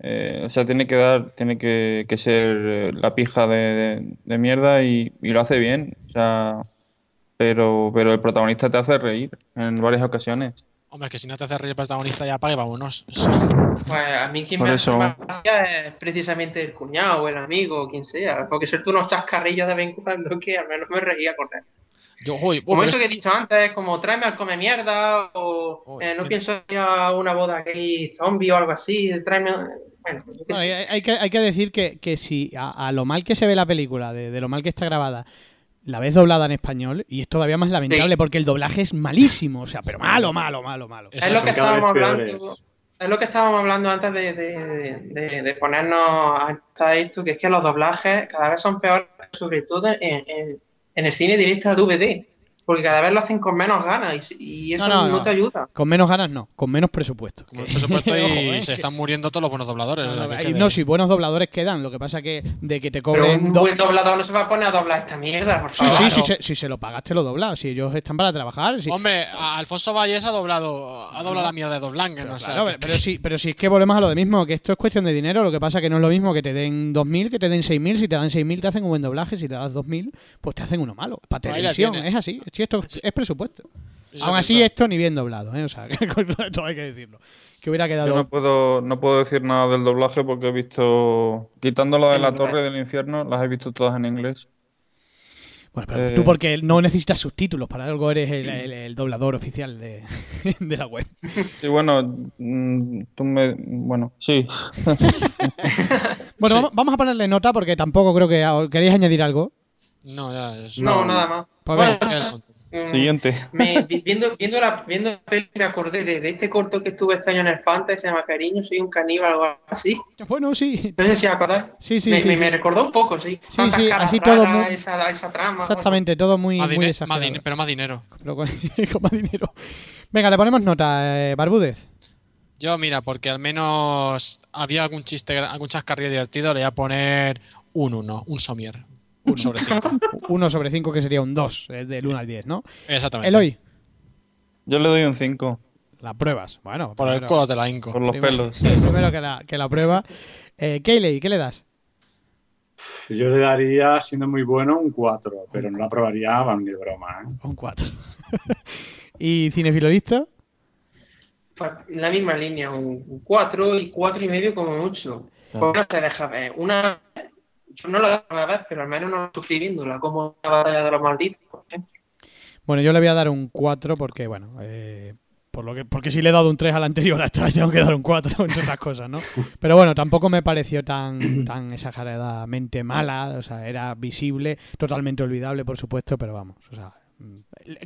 Eh, o sea, tiene que dar, tiene que, que ser la pija de, de- de mierda y, y lo hace bien. O sea, pero, pero el protagonista te hace reír en varias ocasiones. Hombre, que si no te hace reír el protagonista ya apaga y vámonos. Pues a mí quien Por me eso- hace es precisamente el cuñado o el amigo o quien sea. Porque ser tú unos chascarrillos de vez en cuando que al menos me reía con él. Yo, uy, Como eso que he dicho antes, como tráeme al come mierda o Uy, eh, no mira. pienso ir a una boda gay zombie o algo así, tráeme... Bueno, No, hay, hay que, hay que decir que, que si a, a lo mal que se ve la película, de, de lo mal que está grabada, la ves doblada en español y es todavía más lamentable Sí. porque el doblaje es malísimo, o sea, pero malo, malo, malo, malo. Es lo que estábamos hablando es lo que estábamos hablando antes de, de- de- de ponernos a esto que es que los doblajes cada vez son peores sobre todo en, en- en el cine directo a DVD porque cada vez lo hacen con menos ganas y, y eso No, no, no, no. te ayuda Con menos ganas no, con menos presupuesto. Como el presupuesto y Ojo, eh, se están muriendo todos los buenos dobladores. No, sí, buenos dobladores quedan. Lo que pasa que de que te pero cobren un do- buen doblador no se va a poner a doblar esta mierda por Sí, favor sí, sí, Claro. se- si se lo pagas te lo doblas. Si ellos están para trabajar. sí. Hombre, Alfonso Valles ha doblado, ha doblado la mierda de Doblanger. Pero, claro, que- pero, sí, pero si es que volvemos a lo de mismo, que esto es cuestión de dinero. Lo que pasa que no es lo mismo que te den 2.000 que te den 6.000. Si te dan 6.000 te hacen un buen doblaje. Si te das 2.000, pues te hacen uno malo. Para Pues televisión, es así. Sí, esto Sí. es presupuesto. eso Aún así, esto ni bien doblado, ¿eh? O sea, todo hay que decirlo. Que hubiera Yo quedado. no puedo, no puedo decir nada del doblaje porque he visto, quitando la de En la. Torre del Infierno, las he visto todas en inglés. Bueno, pero Eh. tú porque no necesitas subtítulos, para algo eres el, el- el doblador oficial de, de la web. Sí, bueno, mm, tú me, bueno, sí. Bueno, Sí. vamos, vamos a ponerle nota porque tampoco creo que queréis añadir algo. No, ya es. no, No. nada más Pues Bueno, venga. mm, Siguiente. me- viendo, viendo, la, viendo la peli me acordé de, de este corto que estuve este año en el Fanta, se llama Cariño, soy un caníbal o algo así. Bueno, sí. No sé si acordáis. Sí, sí, me, sí. me- sí. me recordó un poco, sí. Sí, Tantas sí, así todo muy- Esa, esa trama. Exactamente, todo muy, Más muy más pero más dinero. Pero con, con más dinero. Venga, le ponemos nota, eh, Barbúdez. Yo, mira, porque al menos había algún chiste, algún chascarrillo divertido, le voy a poner un 1, un somier. Un sobre 5. 1 sobre 5 que sería un 2, eh, del 1 al 10, ¿no? Exactamente. Eloy, Yo le doy un 5 la pruebas. Bueno, Por el primero- culo de la Inco. por los primero- pelos. Primero que la, que la prueba. Eh, Keyley, ¿qué le das? Yo le daría, siendo muy bueno, un 4, pero no la probaría, van ni de broma. ¿eh? Un 4. ¿Y cinefilo listo? Pues, en la misma línea, un 4 y cuatro y medio como mucho. Claro. Pues no te deja ver. Una yo no la voy a ver, pero al menos no sufrí viéndola, como la batalla de los malditos. por ejemplo. Bueno, yo le voy a dar un 4 porque, bueno, eh, por lo que, porque si le he dado un 3 al anterior, a esta le tengo que dar un 4, entre otras cosas, ¿no? Pero bueno, tampoco me pareció tan, tan exageradamente mala, o sea, era visible, totalmente olvidable, por supuesto, pero vamos, o sea,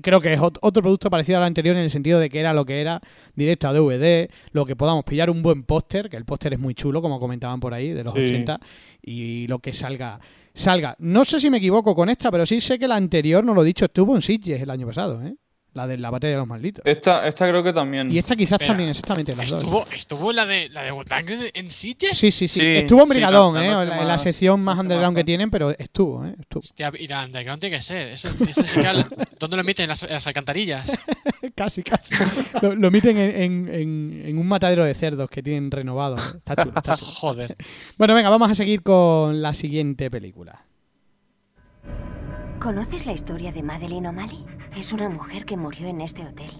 creo que es ot- otro producto parecido al anterior en el sentido de que era lo que era, directo a DVD, lo que podamos pillar un buen póster, que el póster es muy chulo, como comentaban por ahí, de los Sí. 80, y lo que salga salga. No sé si me equivoco con esta, pero sí sé que la anterior, no lo he dicho, estuvo en Sitges el año pasado, ¿eh? La de la batalla de los malditos. Esta, esta creo que también. Y esta quizás Espera, también, exactamente, las dos. ¿Estuvo, ¿Estuvo la de la de Woodlanger en Sitges? Sí, sí, sí. Sí, estuvo en Brigadón, ¿eh? En la, en la más- sección más underground que tienen, pero estuvo, ¿eh? Estuvo. Hostia, y la underground tiene que ser. Sí que ¿Dónde lo emiten? ¿En las, en las alcantarillas? casi, casi. Lo, lo emiten en, en- en- en un matadero de cerdos que tienen renovado. Está chulo, está chulo. Joder. Bueno, venga, vamos a seguir con la siguiente película. ¿Conoces la historia de Madeline O'Malley? Es una mujer que murió en este hotel.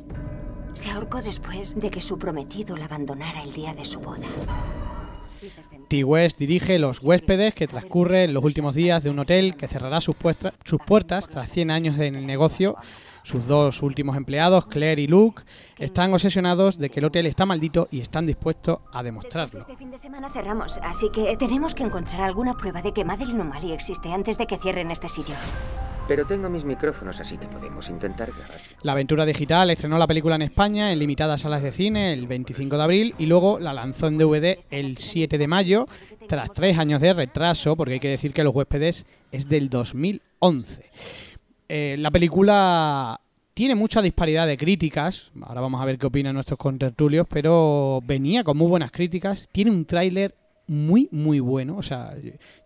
Se ahorcó después de que su prometido la abandonara el día de su boda. T-West dirige Los huéspedes, que transcurre en los últimos días de un hotel que cerrará sus puertas tras 100 años en el negocio. Sus dos últimos empleados, Claire y Luke, están obsesionados de que el hotel está maldito y están dispuestos a demostrarlo. Este fin de semana cerramos, así que tenemos que encontrar alguna prueba de que Madeline O'Malley existe antes de que cierren este sitio. Pero tengo mis micrófonos, así que podemos intentar grabar. La aventura digital estrenó la película en España en limitadas salas de cine el 25 de abril y luego la lanzó en DVD el 7 de mayo, tras tres años de retraso, porque hay que decir que Los huéspedes es del 2011. Eh, la película tiene mucha disparidad de críticas, ahora vamos a ver qué opinan nuestros contertulios, pero venía con muy buenas críticas, tiene un tráiler muy, muy bueno, o sea,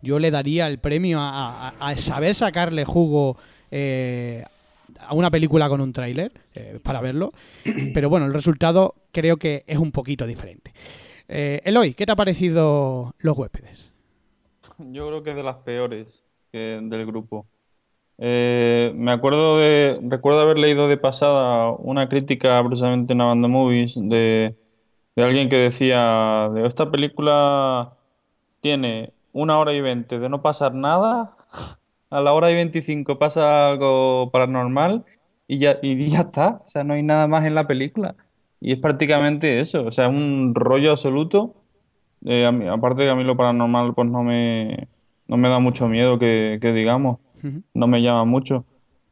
yo le daría el premio a, a- a saber sacarle jugo eh, a una película con un tráiler eh, para verlo, pero bueno, el resultado creo que es un poquito diferente. Eh, Eloy, ¿qué te ha parecido Los huéspedes? Yo creo que es de las peores del grupo. Eh, me acuerdo de, recuerdo haber leído de pasada una crítica precisamente en la banda Movies de, alguien que decía de esta película tiene una hora y veinte de no pasar nada, a la hora y veinticinco pasa algo paranormal y ya, y ya está, o sea, no hay nada más en la película. Y es prácticamente eso, o sea, un rollo absoluto. Eh, mí- aparte que a mí lo paranormal pues no me, no me da mucho miedo que digamos, no me llama mucho.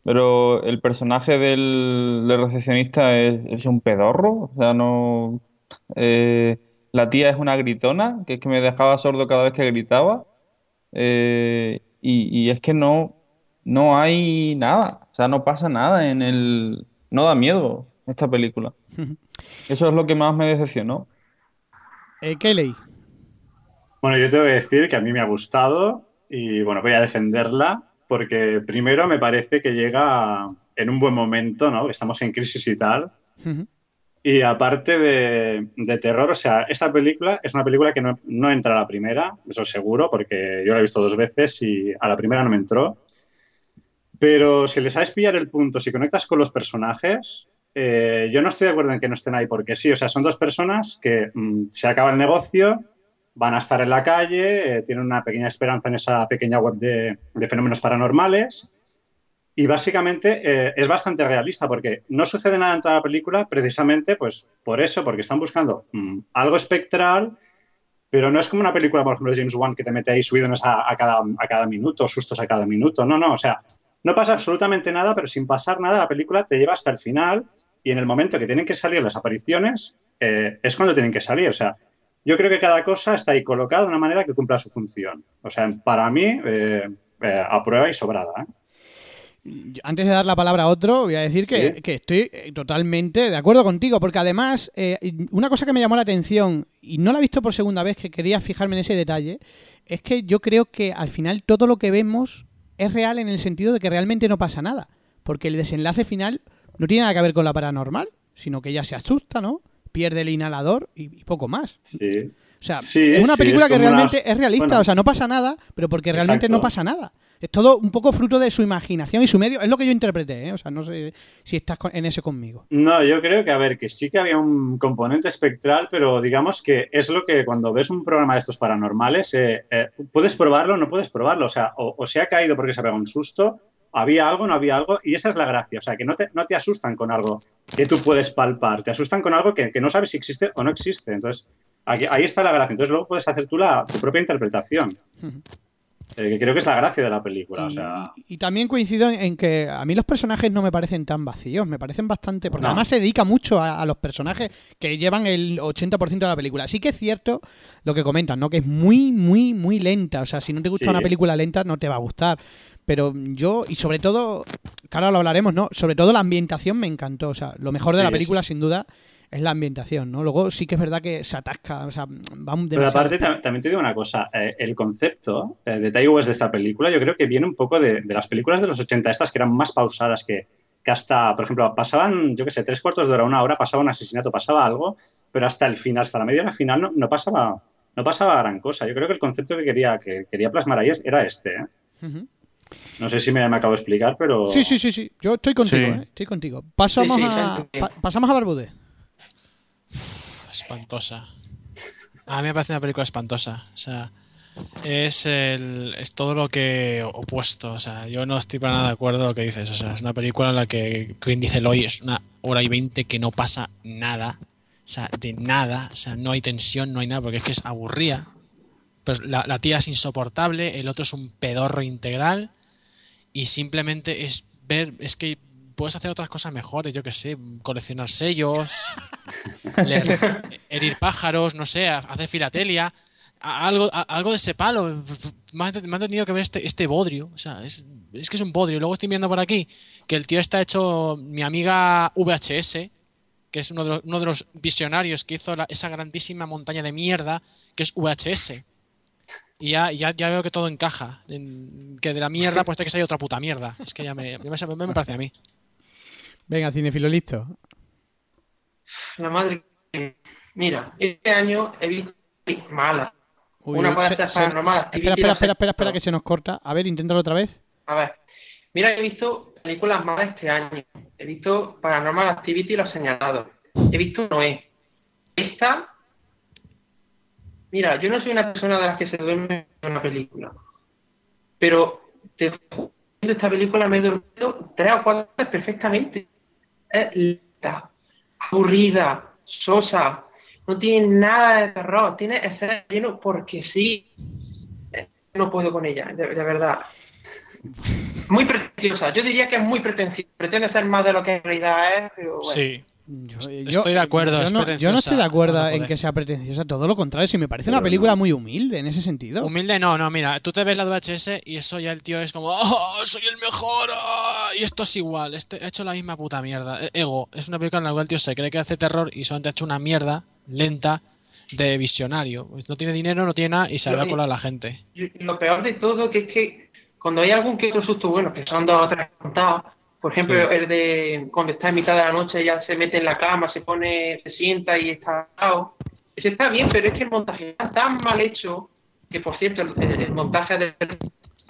Pero el personaje del, del recepcionista es, es un pedorro, o sea, no... eh, la tía es una gritona, que es que me dejaba sordo cada vez que gritaba. eh, y, y es que no, no hay nada, o sea, no pasa nada en el... No da miedo esta película. Eso es lo que más me decepcionó. Eh, Kelly, Bueno, yo tengo que decir que a mí me ha gustado y bueno, voy a defenderla porque primero me parece que llega en un buen momento, ¿no? Estamos en crisis y tal. Y aparte de, de terror, o sea, esta película es una película que no, no entra a la primera, eso seguro, porque yo la he visto dos veces y a la primera no me entró. Pero si le sabes pillar el punto, si conectas con los personajes, eh, yo no estoy de acuerdo en que no estén ahí, porque sí, o sea, son dos personas que mm, se acaba el negocio, van a estar en la calle, eh, tienen una pequeña esperanza en esa pequeña web de, de fenómenos paranormales. Y básicamente eh, es bastante realista porque no sucede nada en toda la película precisamente pues por eso, porque están buscando mm, algo espectral, pero no es como una película, por ejemplo, de James Wan que te mete ahí subidones a, a, cada, a cada minuto, sustos a cada minuto. No, no, o sea, no pasa absolutamente nada, pero sin pasar nada la película te lleva hasta el final y en el momento que tienen que salir las apariciones eh, es cuando tienen que salir. O sea, yo creo que cada cosa está ahí colocada de una manera que cumpla su función. O sea, para mí, eh, eh, a prueba y sobrada. ¿eh? Antes de dar la palabra a otro, voy a decir que, Sí. que estoy totalmente de acuerdo contigo, porque además, eh, una cosa que me llamó la atención, y no la he visto por segunda vez, que quería fijarme en ese detalle, es que yo creo que al final todo lo que vemos es real en el sentido de que realmente no pasa nada, porque el desenlace final no tiene nada que ver con la paranormal, sino que ella se asusta, ¿no? Pierde el inhalador y, y poco más. Sí. O sea, Sí, es una sí, película es que una- realmente es realista, bueno. o sea, no pasa nada, pero porque realmente Exacto. no pasa nada. Es todo un poco fruto de su imaginación y su medio. Es lo que yo interpreté, ¿eh? O sea, no sé si estás en eso conmigo. No, yo creo que, a ver, que sí que había un componente espectral, pero digamos que es lo que cuando ves un programa de estos paranormales, eh, eh, puedes probarlo o no puedes probarlo. O sea, o, o se ha caído porque se ha pegado un susto, había algo, no había algo, y esa es la gracia. O sea, que no te, no te asustan con algo que tú puedes palpar, te asustan con algo que, que no sabes si existe o no existe. Entonces, aquí- ahí está la gracia. Entonces, luego puedes hacer tú la, tu propia interpretación. Eh, que creo que es la gracia de la película. O sea, Y también coincido en, en que a mí los personajes no me parecen tan vacíos, me parecen bastante. Porque No. además se dedica mucho a, a los personajes que llevan el 80% de la película. Sí que es cierto lo que comentan, ¿no? Que es muy, muy, muy lenta. O sea, si no te gusta Sí. una película lenta, no te va a gustar. Pero yo, y sobre todo, ahora lo hablaremos, ¿no? Sobre todo la ambientación me encantó. O sea, lo mejor de Sí, la sí. película, sin duda, es la ambientación, ¿no? Luego sí que es verdad que se atasca, o sea, va un Pero aparte, tam- también te digo una cosa, eh, el concepto eh, de Ty West de esta película yo creo que viene un poco de, de las películas de los 80, estas que eran más pausadas, que, que hasta, por ejemplo, pasaban, yo qué sé, tres cuartos de hora, una hora, pasaba un asesinato, pasaba algo, pero hasta el final, hasta la media hora final no, no pasaba no pasaba gran cosa. Yo creo que el concepto que quería, que quería plasmar ahí es- era este. ¿eh? Ujú. No sé si me, me acabo de explicar, pero... Sí, sí, sí, sí. Yo estoy contigo, Sí. ¿eh? Estoy contigo. Pasamos, Sí, sí, a, pa- pasamos a Barbude. Espantosa. A mí me parece una película espantosa. O sea, es, el, es todo lo que opuesto. O sea, yo no estoy para nada de acuerdo con lo que dices. O sea, es una película en la que Queen dice hoy es una hora y veinte que no pasa nada. O sea, de nada. O sea, no hay tensión, no hay nada, porque es que es aburrida. Pero la, la tía es insoportable, el otro es un pedorro integral. Y simplemente es ver, es que puedes hacer otras cosas mejores, yo que sé, coleccionar sellos, leer- herir pájaros, no sé, hacer filatelia, algo, algo de ese palo. Me ha, me ha tenido que ver este, este bodrio, o sea, es, es que es un bodrio. Luego estoy viendo por aquí que el tío está hecho, mi amiga VHS, que es uno de los, uno de los visionarios que hizo la- esa grandísima montaña de mierda, que es VHS. Y ya, ya, ya veo que todo encaja. En- que de la mierda, pues tiene que salir otra puta mierda. Es que ya me, me, me- me parece a mí. Venga, cinefilo, listo. La madre. que- Mira, este año he visto mala. Uy, Una puede se- ser se- paranormal. Espera, Activity, espera, espera, espera, espera, que se nos corta. A ver, inténtalo otra vez. A ver, mira, he visto películas malas este año. He visto Paranormal Activity y Los Señalados. He visto Noé. Esta. Mira, yo no soy una persona de las que se duerme en una película. Pero te juro, esta película me he dormido tres o cuatro veces perfectamente. Es lenta, aburrida, sosa. No tiene nada de terror. Tiene escenas lleno porque sí. Eh, No puedo con ella, de, de verdad. Muy pretenciosa. Yo diría que es muy pretenciosa. Pretende ser más de lo que en realidad es, pero bueno. Sí. Yo, Estoy de acuerdo, Yo es no, yo no pretenciosa estoy de acuerdo en que sea pretenciosa, todo lo contrario. Si me parece una película no. muy humilde en ese sentido. Humilde no, no, mira, tú te ves la VHS y eso ya el tío es como, ¡Oh, soy el mejor! ah", Y esto es igual, este ha hecho la misma puta mierda. E- Ego, es una película en la cual el tío se cree que hace terror y solamente ha hecho una mierda lenta de visionario. Pues no tiene dinero, no tiene nada y se va a colar a la gente. Lo peor de todo que es que cuando hay algún que otro susto bueno, que son dos o tres contados, por ejemplo, Sí. el de cuando está en mitad de la noche, ya se mete en la cama, se pone, se sienta y está atado. Está bien, pero es que el montaje está tan mal hecho que, por cierto, el, el montaje de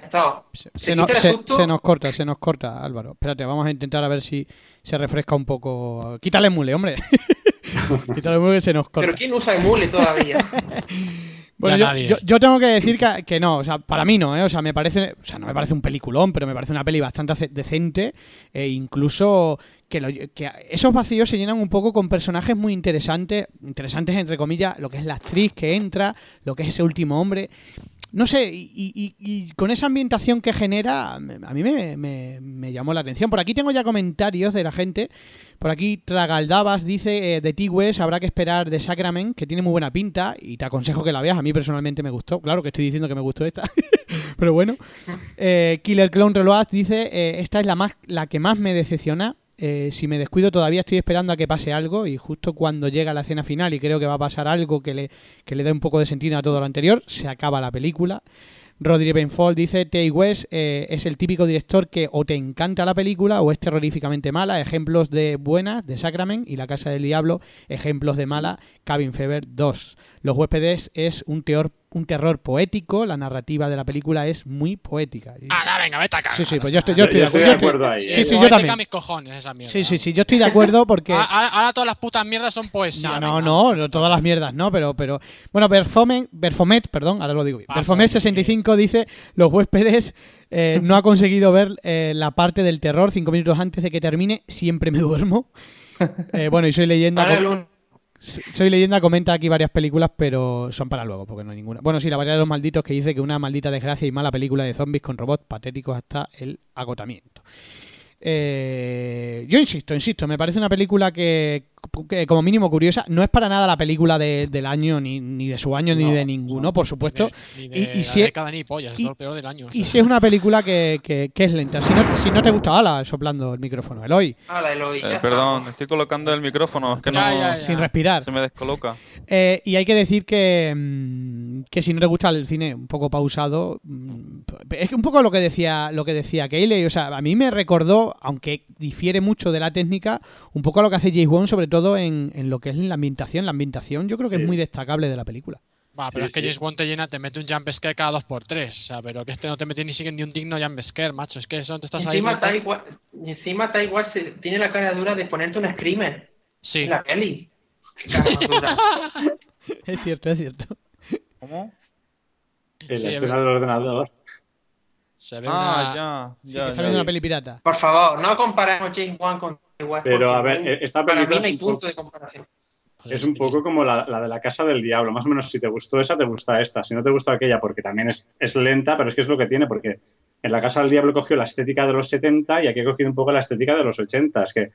estado. Se, nos, quita el se- susto. se nos corta, se nos corta, Álvaro. Espérate, vamos a intentar a ver si se refresca un poco. Quítale mule, hombre. Quítale mule que se nos corta. Pero ¿quién usa emule todavía? Bueno, yo, nadie. yo- yo tengo que decir que, que no, o sea, para mí no, ¿eh? o sea, me parece, o sea, no me parece un peliculón, pero me parece una peli bastante decente, e incluso que, lo- que esos vacíos se llenan un poco con personajes muy interesantes, interesantes entre comillas, lo que es la actriz que entra, lo que es ese último hombre, no sé, y, con esa ambientación que genera, a mí me, me- llamó la atención. Por aquí tengo ya comentarios de la gente. Por aquí Tragaldabas dice eh, de T-West habrá que esperar de Sacrament, que tiene muy buena pinta, y te aconsejo que la veas. A mí personalmente me gustó. Claro que estoy diciendo que me gustó esta. Pero bueno. Eh, Killer Clone Reload dice, eh, esta es la, más, la que más me decepciona. Eh, si me descuido todavía estoy esperando a que pase algo y justo cuando llega la escena final y creo que va a pasar algo que le, que le dé un poco de sentido a todo lo anterior, se acaba la película. Rodri Benfold dice, Tay West eh, es el típico director que o te encanta la película o es terroríficamente mala. Ejemplos de buenas, de Sacrament y La Casa del Diablo. Ejemplos de mala, Cabin Fever 2. Los huéspedes es un, teor, un terror poético. La narrativa de la película es muy poética. Y- ¡Ah, venga, vete a cagar! Sí, sí, pues yo estoy, yo estoy, Yo de estoy acuerdo. de acuerdo ahí, Sí, eh. sí, yo poética también. mis cojones esa mierda. Sí, sí, sí, yo estoy de acuerdo porque... Ah, Ahora, ahora todas las putas mierdas son poesía. No, no, no, no, todas las mierdas, no, pero, pero bueno, Berfomet, Berfomet, perdón, ahora lo digo bien. Berfomet, Berfomet 65 dice, los huéspedes eh, no ha conseguido ver eh, la parte del terror cinco minutos antes de que termine, siempre me duermo. Eh, bueno, y soy leyenda, soy leyenda comenta aquí varias películas, pero son para luego, porque no hay ninguna. Bueno, sí, la variedad de los malditos que dice que una maldita desgracia y mala película de zombies con robots patéticos hasta el agotamiento. Eh, yo insisto, insisto, me parece una película que, como mínimo curiosa. No es para nada la película de- del año, ni, ni de su año, ni de ninguno, por supuesto. Ni de, Y- si es- década ni pollas, y- es lo peor del año. o Y sea. si es una película que, que- que es lenta. Si no, si no te gusta, ala, soplando el micrófono, Eloy, Hala, Eloy, Eh, perdón, estoy colocando el micrófono, es que Ya, no ya, ya. sin respirar. se me descoloca. Eh, y hay que decir que, mm, que si no te gusta el cine un poco pausado, mm, es que un poco lo que decía lo que decía Keiley, o sea, a mí me recordó, aunque difiere mucho de la técnica, un poco a lo que hace James Wan, sobre todo en, en lo que es la ambientación. La ambientación yo creo que es Sí. muy destacable de la película. Ah, pero Sí, es que sí. James Bond te llena, te mete un jump scare cada dos por tres. O sea, pero que este no te mete ni siquiera ni un digno jump scare, macho. Es que eso te estás ahí. Encima mete- está igual, encima está igual, se, tiene la cara dura de ponerte un screamer Sí. en la peli. Qué cara más dura. Es cierto, es cierto. ¿Cómo? En Sí, la es escena del ordenador. Se ve Ah, una. ya, Sí, ya. que está ya. viendo una peli pirata. Por favor, no comparemos James Wan con igual. Pero, a ver, esta para mí película no hay es un poco- punto de comparación. Es un poco como la, la de la Casa del Diablo. Más o menos, si te gustó esa, te gusta esta. Si no te gusta aquella, porque también es, es lenta, pero es que es lo que tiene, porque en la Casa del Diablo cogió la estética de los 70 y aquí ha cogido un poco la estética de los 80. Es que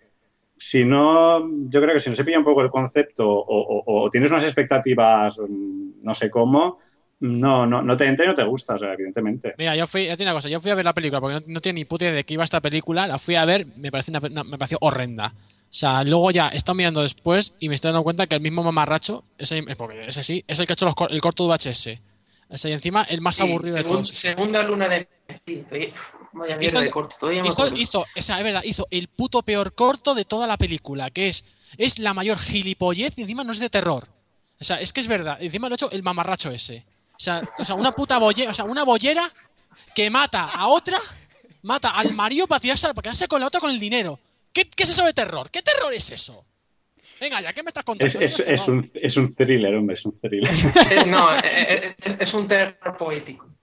si no, yo creo que si no se pilla un poco el concepto o, o- o tienes unas expectativas, mm, no sé cómo, no, no, no te entra y no te gusta, o sea, evidentemente. Mira, yo fui, ya tiene una cosa, yo fui a ver la película porque no, no tenía ni puta idea de qué iba esta película, la fui a ver, me pareció, una- una- me pareció horrenda. O sea, luego ya he estado mirando después y me estoy dando cuenta que el mismo mamarracho, ese, es porque ese sí, es el que ha hecho los cor- el corto de VHS. O sea, y encima el más Sí, aburrido de segun- todos. Segunda luna de. Sí, estoy. Vaya Hizo mierda el- de corto, todavía me Hizo, hizo, o sea, es verdad, hizo el puto peor corto de toda la película, que es, es la mayor gilipollez y encima no es de terror. O sea, es que es verdad, encima lo ha hecho el mamarracho ese. O sea, o sea una puta bollera, o sea, una bollera que mata a otra, mata al marido para tirarse, para quedarse con la otra con el dinero. ¿Qué, qué es eso de terror? ¿Qué terror es eso? Venga, ya, ¿qué me estás contando? Es, un, es un thriller, hombre, es un thriller. No, es un terror poético.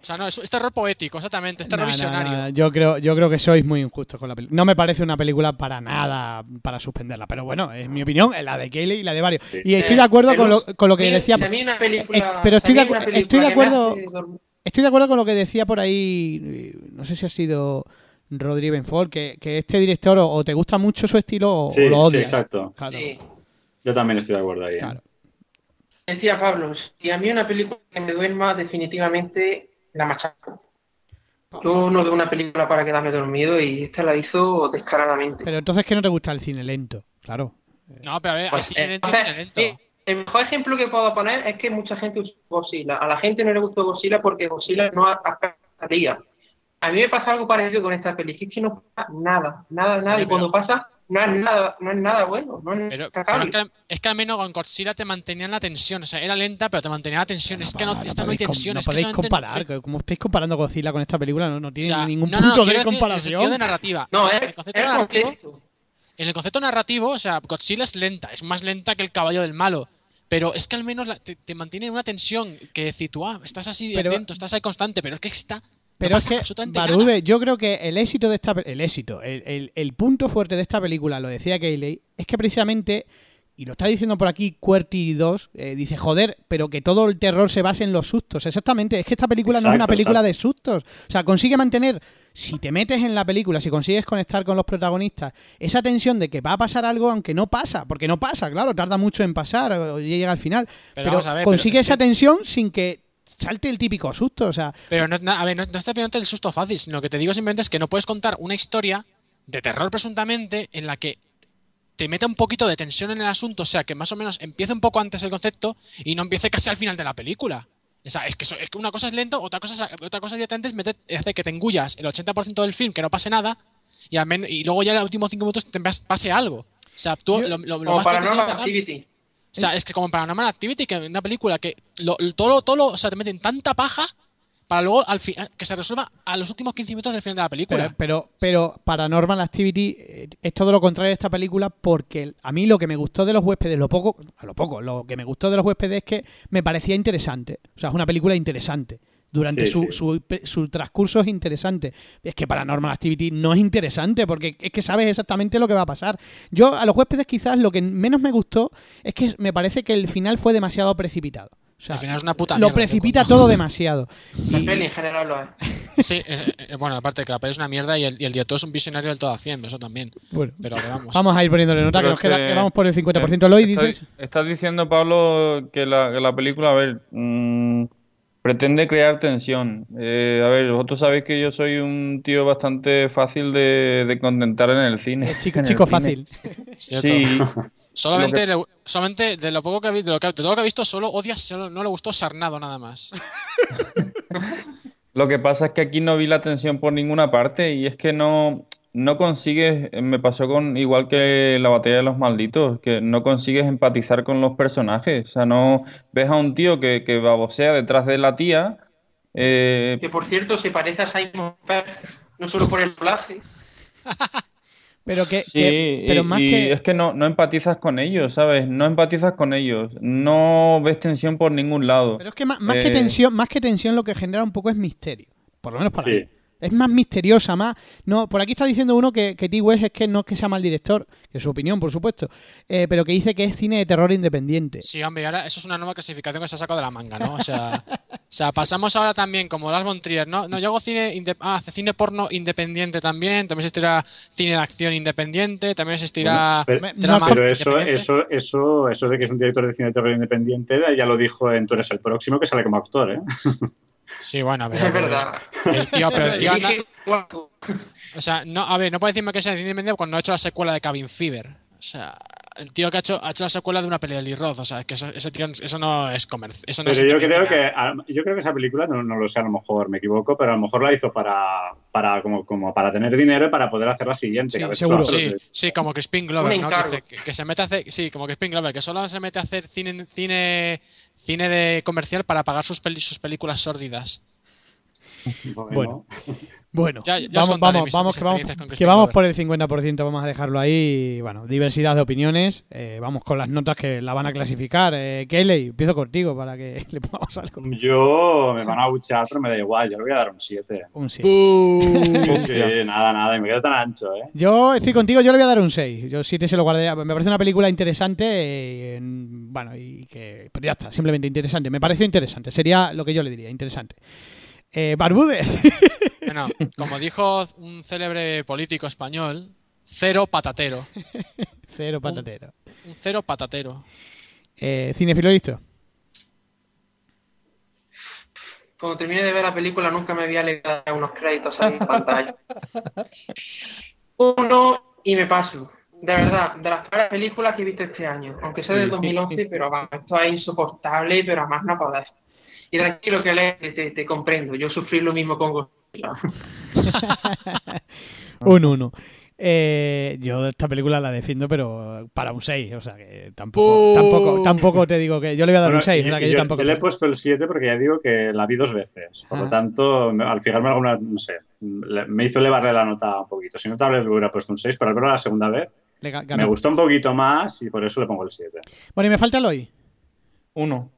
O sea, no, es, es terror poético, exactamente, es terror visionario. no, Yo creo, yo creo que sois muy injustos con la película. No me parece una película para nada para suspenderla, pero bueno, es mi opinión, es la de Kelly y la de varios. Sí. Y estoy Eh, de acuerdo el con lo, con lo que decía. si a mí una película- Eh, pero estoy si a de mí una acu- película estoy de que me acuerdo- Estoy de acuerdo con lo que decía por ahí, eh, no sé si ha sido Rodri Benford, que, que este director o, o te gusta mucho su estilo o, Sí, o lo sí, odias. exacto. Claro, Sí. Yo también estoy de acuerdo ahí. ¿eh? claro. Decía Pablo, y a mí una película que me duerma definitivamente La Machaca. Yo no veo una película para quedarme dormido y esta la hizo descaradamente. Pero entonces, ¿qué no te gusta el cine lento? Claro. No, pero a ver, hay Pues, cine lento y entonces, cine lento. sí, el mejor ejemplo que puedo poner es que mucha gente usa Godzilla. A la gente no le gustó Godzilla porque Godzilla no afectaría. A mí me pasa algo parecido con esta peli, que es que no pasa nada, nada, Sí, nada, y cuando pasa, no es nada, no es nada bueno, no es Pero, pero es, que, es que al menos con Godzilla te mantenían la tensión. O sea, era lenta, pero te mantenía la tensión. es que no, esta no hay tensión. No es que podéis solamente- comparar. Como estáis comparando Godzilla con esta película, no, no o tiene sea, ningún no, no, punto de decir En el comparación. sentido de narrativa. No, en es, el concepto narrativo, en el concepto narrativo, o sea, Godzilla es lenta, es más lenta que el caballo del malo. Pero es que al menos la- te, te mantiene en una tensión que decir tú, ah, estás así de Pero- atento, estás ahí constante, pero es que está. Pero no es que, absolutamente nada. Barude, yo creo que el éxito de esta el éxito, el, el- el punto fuerte de esta película, lo decía Kayley, es que precisamente, y lo está diciendo por aquí QWERTY 2, eh, dice, joder, pero que todo el terror se base en los sustos. Exactamente, es que esta película no es una película exacto. de sustos. O sea, consigue mantener, si te metes en la película, si consigues conectar con los protagonistas, esa tensión de que va a pasar algo aunque no pasa, porque no pasa, claro, tarda mucho en pasar, o llega al final, Pero pero, vamos a ver, consigue pero es esa que- tensión sin que salte el típico susto, o sea, Pero no, a ver, no, no estoy pidiendo el susto fácil, sino lo que te digo simplemente es que no puedes contar una historia de terror presuntamente en la que te meta un poquito de tensión en el asunto, o sea, que más o menos empiece un poco antes el concepto y no empiece casi al final de la película. O sea, es que, eso- es que una cosa es lento, otra cosa, es, otra cosa directamente es meter, hace que te engullas el 80% del film, que no pase nada, y, al men- y luego ya en los últimos 5 minutos te pas- pase algo. O sea, tú lo, lo- lo más que te. O sea, es que como en Paranormal Activity, que una película que lo, todo, todo o sea, te meten tanta paja para luego al final que se resuelva a los últimos 15 minutos del final de la película. Pero, pero, pero Paranormal Activity eh, es todo lo contrario de esta película porque a mí lo que me gustó de los huéspedes, lo poco, a lo poco, lo que me gustó de los huéspedes es que me parecía interesante. O sea, es una película interesante. Durante Sí, su, sí. Su, su transcurso es interesante. Es que Paranormal Activity no es interesante porque es que sabes exactamente lo que va a pasar. Yo a los huéspedes quizás lo que menos me gustó es que me parece que el final fue demasiado precipitado. O sea, al final es una puta lo mierda, precipita todo demasiado. La Y- peli en general lo es. Sí, eh, eh, bueno, aparte que la peli es una mierda y el, y el director es un visionario del todo a 100, eso también. bueno, Pero vamos. Vamos a ir poniéndole nota, que nos queda, que- que vamos por el 50%. Loy, Estás- dices. Estás diciendo, Pablo, que la, que la película, a ver, mm, pretende crear tensión. Eh, a ver, vosotros sabéis que yo soy un tío bastante fácil de, de contentar en el cine. Eh, chico, en el chico cine. fácil. Cierto. Sí, Solamente, le- solamente de lo poco que ha visto, de, lo que- de todo lo que ha visto, solo odia, solo no le gustó Sarnado nada más. Lo que pasa es que aquí no vi la tensión por ninguna parte y es que no, no consigues, me pasó con igual que la batalla de los malditos, que no consigues empatizar con los personajes. O sea, no ves a un tío que, que babosea detrás de la tía. eh, Que por cierto se parece a Simon Pegg, no solo por el doblaje. Pero que, Sí, que- pero y, más y que es que no, no empatizas con ellos, ¿sabes? No empatizas con ellos. No ves tensión por ningún lado. pero es que más, más que Eh, tensión, más que tensión lo que genera un poco es misterio. Por lo menos para Sí. mí. Es más misteriosa, más. No, por aquí está diciendo uno que, que T. West es que no es que sea mal director, que es su opinión, por supuesto, eh, pero que dice que es cine de terror independiente. Sí, hombre, y ahora eso es una nueva clasificación que se ha sacado de la manga, ¿no? O sea, o sea pasamos ahora también como Lars von Trier, ¿no? No, yo hago cine, ah, hace cine porno independiente también, también existirá cine de acción independiente, también existirá Pero, Me- drama pero eso, eso, eso, eso de que es un director de cine de terror independiente, ya lo dijo en Tú eres el próximo, que sale como actor, ¿eh? Sí, bueno, a ver. Es verdad. El tío, pero el tío anda-. O sea, no, a ver, no puede decirme que sea cine independiente cuando ha hecho la secuela de Cabin Fever. O sea, el tío que ha hecho, ha hecho la secuela de una peli de Lee Roth. O sea, que eso, ese tío, eso no es comercio. Eso no Pero es yo creo que a- yo creo que esa película, no, no lo sé, a lo mejor me equivoco, pero a lo mejor la hizo para, para como, como para tener dinero y para poder hacer la siguiente. Sí, que seguro. Sí, sí, como Crispin Glover, Un ¿no? Que, que, que se mete a hacer, sí, como Crispin Glover, que solo se mete a hacer cine, cine, cine de comercial para pagar sus, sus películas sórdidas. Bueno. Bueno, Ya- ya os vamos, vamos, mis- vamos, mis que vamos, que por el 50%, vamos a dejarlo ahí. Bueno, diversidad de opiniones. eh, vamos con las notas que la van a clasificar. Eh, Kelly, empiezo contigo para que le pongamos algo. Yo me van a buchar, pero me da igual, yo le voy a dar un 7. Un 7. Sí, nada, nada, y me quedo tan ancho, ¿eh? Yo estoy contigo, yo le voy a dar un 6. Yo 7 se lo guardaría. Me parece una película interesante. eh, en- bueno, y que. Pero ya está, simplemente interesante. Me pareció interesante. Sería lo que yo le diría, interesante. Eh, Barbude. Bueno, como dijo un célebre político español, cero patatero. Cero patatero. Un cero patatero. Eh, Cinefilo listo. Cuando termine de ver la película nunca me había alegrado unos créditos ahí en pantalla. Uno y me paso. De verdad, de las peores películas que he visto este año. Aunque sea del 2011, pero vamos, esto es insoportable, pero a más no poder. Y tranquilo que le, te, te comprendo. Yo sufrí lo mismo con Godzilla. Un 1. Eh, yo esta película la defiendo, pero para un 6. O sea que tampoco, tampoco, tampoco te digo que. Yo le voy a dar Bueno, un 6. yo, o sea que yo, yo- tampoco. yo le he puesto el 7 porque ya digo que la vi dos veces. Por Ah. lo tanto, me- al fijarme alguna, no sé, le- me hizo elevarle la nota un poquito. Si no, tal vez le hubiera puesto un 6, pero al verla la segunda vez me gustó un poquito más y por eso le pongo el 7. Bueno, y me falta Eloy. Uno.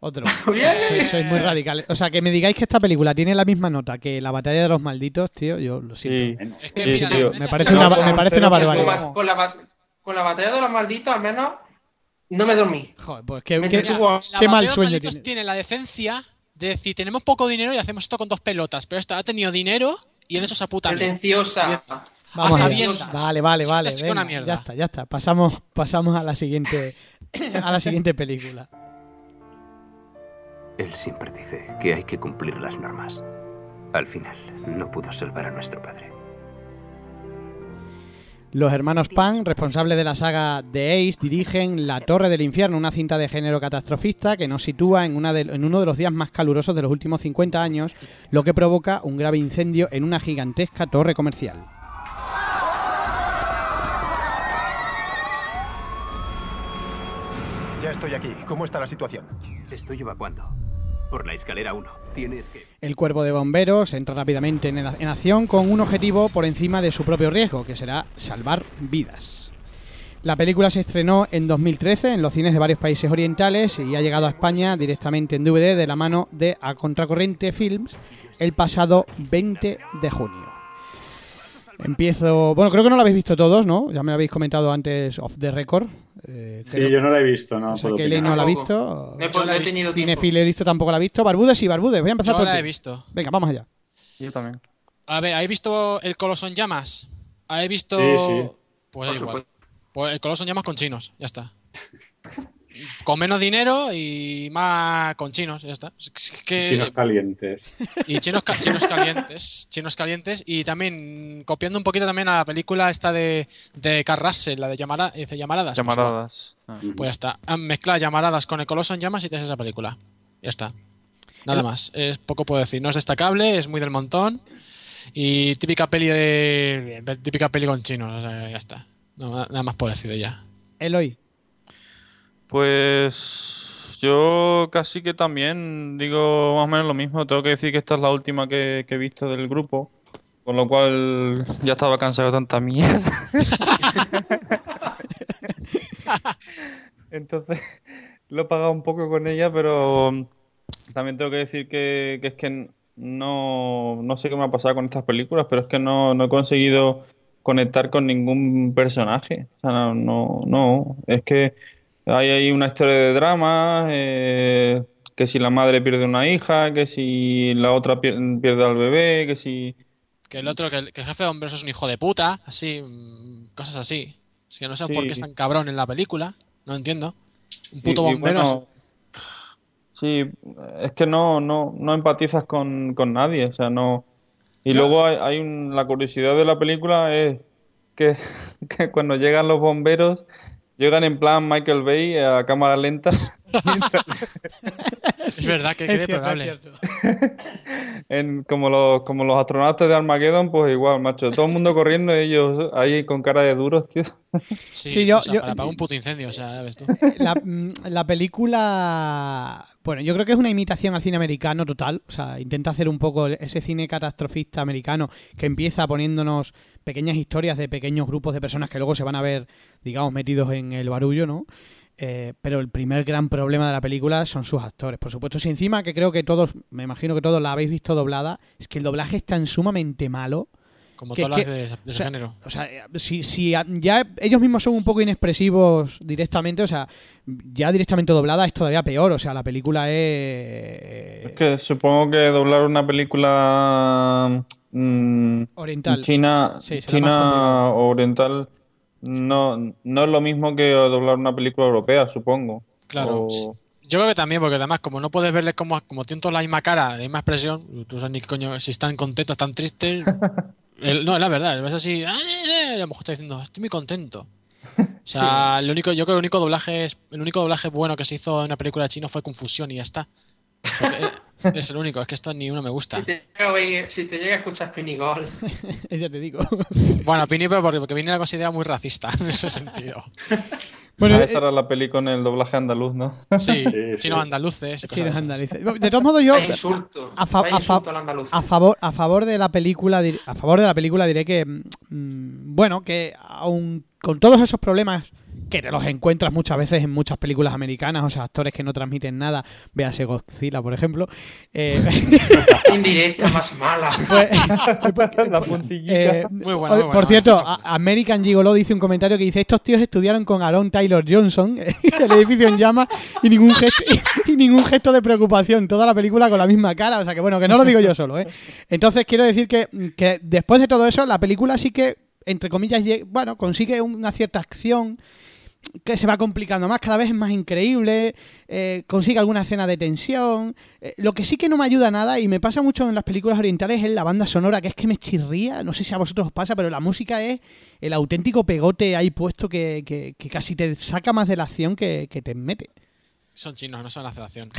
Otro. Sois, sois muy radicales. O sea, que me digáis que esta película tiene la misma nota que La Batalla de los Malditos, tío, yo lo siento. Sí. Es que, Sí, mira, tío. Me parece una, No, me parece pero una que Con barbaridad. la, con la con la batalla de los malditos, al menos, no me dormí. Joder, pues qué, qué- la qué mal sueño Malditos tiene. tiene la decencia de decir, tenemos poco dinero y hacemos esto con dos pelotas, pero esta ha tenido dinero y en eso se puta mierda. Pretenciosa. Vamos a. Vale, vale, vale. ya está, ya está. Pasamos, pasamos a la siguiente, a la siguiente película. Él siempre dice que hay que cumplir las normas. Al final, no pudo salvar a nuestro padre. Los hermanos Pan, responsables de la saga The Ace, dirigen La Torre del Infierno, una cinta de género catastrofista que nos sitúa en, una de- en uno de los días más calurosos de los últimos 50 años, lo que provoca un grave incendio en una gigantesca torre comercial. Ya estoy aquí. ¿Cómo está la situación? Estoy evacuando. Por la escalera 1. Tienes que... El cuerpo de bomberos entra rápidamente en, en acción con un objetivo por encima de su propio riesgo, que será salvar vidas. La película se estrenó en 2013 en los cines de varios países orientales y ha llegado a España directamente en DVD de la mano de A Contracorriente Films el pasado 20 de junio. Empiezo. Bueno, creo que no lo habéis visto todos, ¿no? Ya me lo habéis comentado antes off the record. Eh, Sí, creo- yo no la he visto, no o sea, puedo que no la ha visto. No he, no he tenido tiempo. Cinefile listo tampoco la ha visto. Barbudes y Barbudes. Voy a empezar Yo por la he visto. Venga, vamos allá. Yo también. A ver, ¿habéis visto el Coloso en llamas? ¿Habéis visto...? Sí, sí. Pues Por igual. supuesto. Pues el Coloso en llamas con chinos, ya está. Con menos dinero y más con chinos, ya está. Es que- Chinos calientes. y chinos, ca- chinos calientes. Chinos calientes. Y también copiando un poquito también a la película esta de, de Carl Russell, la de llamara, dice, llamaradas. Pues, Llamaradas. Ah. Pues ya está. Han mezclado llamaradas con el Coloso en llamas y tienes esa película. Ya está. Nada más. Es poco puedo decir. No es destacable, es muy del montón. Y típica peli de. típica peli con chinos, o sea, ya está. No, nada más puedo decir de ella. Eloy. Pues yo casi que también digo más o menos lo mismo. Tengo que decir que esta es la última que, he visto del grupo. Con lo cual ya estaba cansado de tanta mierda. Entonces lo he pagado un poco con ella, pero también tengo que decir que, que es que no, no sé qué me ha pasado con estas películas, pero es que no, no he conseguido conectar con ningún personaje. O sea, no, no, no. es que hay ahí una historia de drama, eh, que si la madre pierde una hija, que si la otra pier- pierde al bebé, que si... Que el otro, que el, que el jefe de bomberos es un hijo de puta, así, mm, cosas así. Así que no sé Sí. por qué es tan cabrón en la película, no entiendo. Un puto y- y bombero. bueno, sí, es que no, no, no empatizas con, con nadie, o sea, no... Y luego hay, hay un- la curiosidad de la película es que, que cuando llegan los bomberos, llegan en plan Michael Bay a cámara lenta. es verdad que Es quede cierto, es probable. En, como, los, como los astronautas de Armageddon, pues igual, macho. Todo el mundo corriendo, ellos ahí con cara de duros, tío. Sí, Sí, yo- o sea, yo- para apagar un puto incendio, o sea, ves tú. La, mm, la película, bueno, yo creo que es una imitación al cine americano total. O sea, intenta hacer un poco ese cine catastrofista americano que empieza poniéndonos pequeñas historias de pequeños grupos de personas que luego se van a ver, digamos, metidos en el barullo, ¿no? Eh, pero el primer gran problema de la película son sus actores, por supuesto. Si encima que creo que todos, me imagino que todos la habéis visto doblada, es que el doblaje es tan sumamente malo. Como que- todas las de, de ese o sea, género. O sea, si, si a- ya ellos mismos son un poco inexpresivos directamente, o sea, ya directamente doblada es todavía peor. O sea, la película es. Es que supongo que doblar una película mm, Oriental. china, Sí, china oriental no, no es lo mismo que doblar una película europea, supongo. Claro. O- Yo creo que también, porque además, como no puedes verles como, como tienen todos la misma cara, la misma expresión, tú sabes ni coño, si están contentos, están tristes. El- no, es la verdad, es así, a lo mejor está diciendo, estoy muy contento. O sea, el único, yo creo que el único doblaje el único doblaje bueno que se hizo en una película chino fue Confusión y ya está. Porque, es el único, es que esto ni uno me gusta. Si te, llega a oír- si te llega a escuchar Pinigol, ya te digo. Bueno, Pini, pero porque, porque Pini la considera muy racista en ese sentido. Bueno, Ah, eh, esa era la peli con el doblaje andaluz, ¿no? Sí, Sí, sí. chinos andaluces, sí, esas. andaluces. De todos modos, yo. Insulto. a fa- a fa- insulto al andaluz. A favor, a favor de la película, a favor de la película diré que, mm, bueno, que aun con todos esos problemas que te los encuentras muchas veces en muchas películas americanas, o sea, actores que no transmiten nada, véase Godzilla, por ejemplo, eh, Indirecta más mala. pues- la puntillita. eh, Muy buena, o- muy por buena, cierto, American Gigolo dice un comentario que dice estos tíos estudiaron con Aaron Taylor Johnson el edificio en llamas y ningún gesto y ningún gesto de preocupación toda la película con la misma cara o sea que bueno que no lo digo yo solo ¿eh? entonces quiero decir que, que después de todo eso la película sí que entre comillas bueno consigue una cierta acción que se va complicando más, cada vez es más increíble, eh, consigue alguna escena de tensión. Eh, lo que sí que no me ayuda nada, y me pasa mucho en las películas orientales, es la banda sonora, que es que me chirría, no sé si a vosotros os pasa, pero la música es el auténtico pegote ahí puesto que, que- casi te saca más de la acción que, que te mete. Son chinos, no saben hacer acción.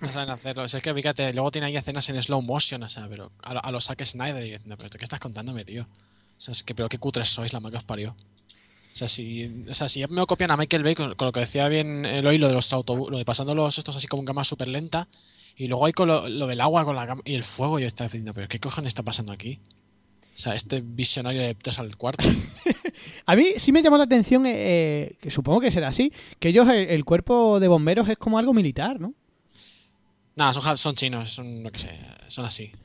No saben hacerlo. Es que fíjate, luego tiene ahí escenas en slow motion, o sea, pero a, lo- a los Zack Snyder y diciendo, pero ¿tú ¿qué estás contándome, tío? O sea, pero qué cutres sois, la que os parió. O sea, si, o sea, si ya me copian a Michael Bay con, con lo que decía bien Eloy, lo de los autobuses, lo de pasando los estos así como en cámara súper lenta, y luego hay con lo, lo del agua con la y el fuego, yo estaba diciendo, pero ¿qué cojones está pasando aquí? O sea, este visionario de tres al cuarto. A mí sí me llamó la atención, eh, eh, que supongo que será así, que ellos, el, el cuerpo de bomberos es como algo militar, ¿no? Nada, son, son chinos, son, lo que sé, son así.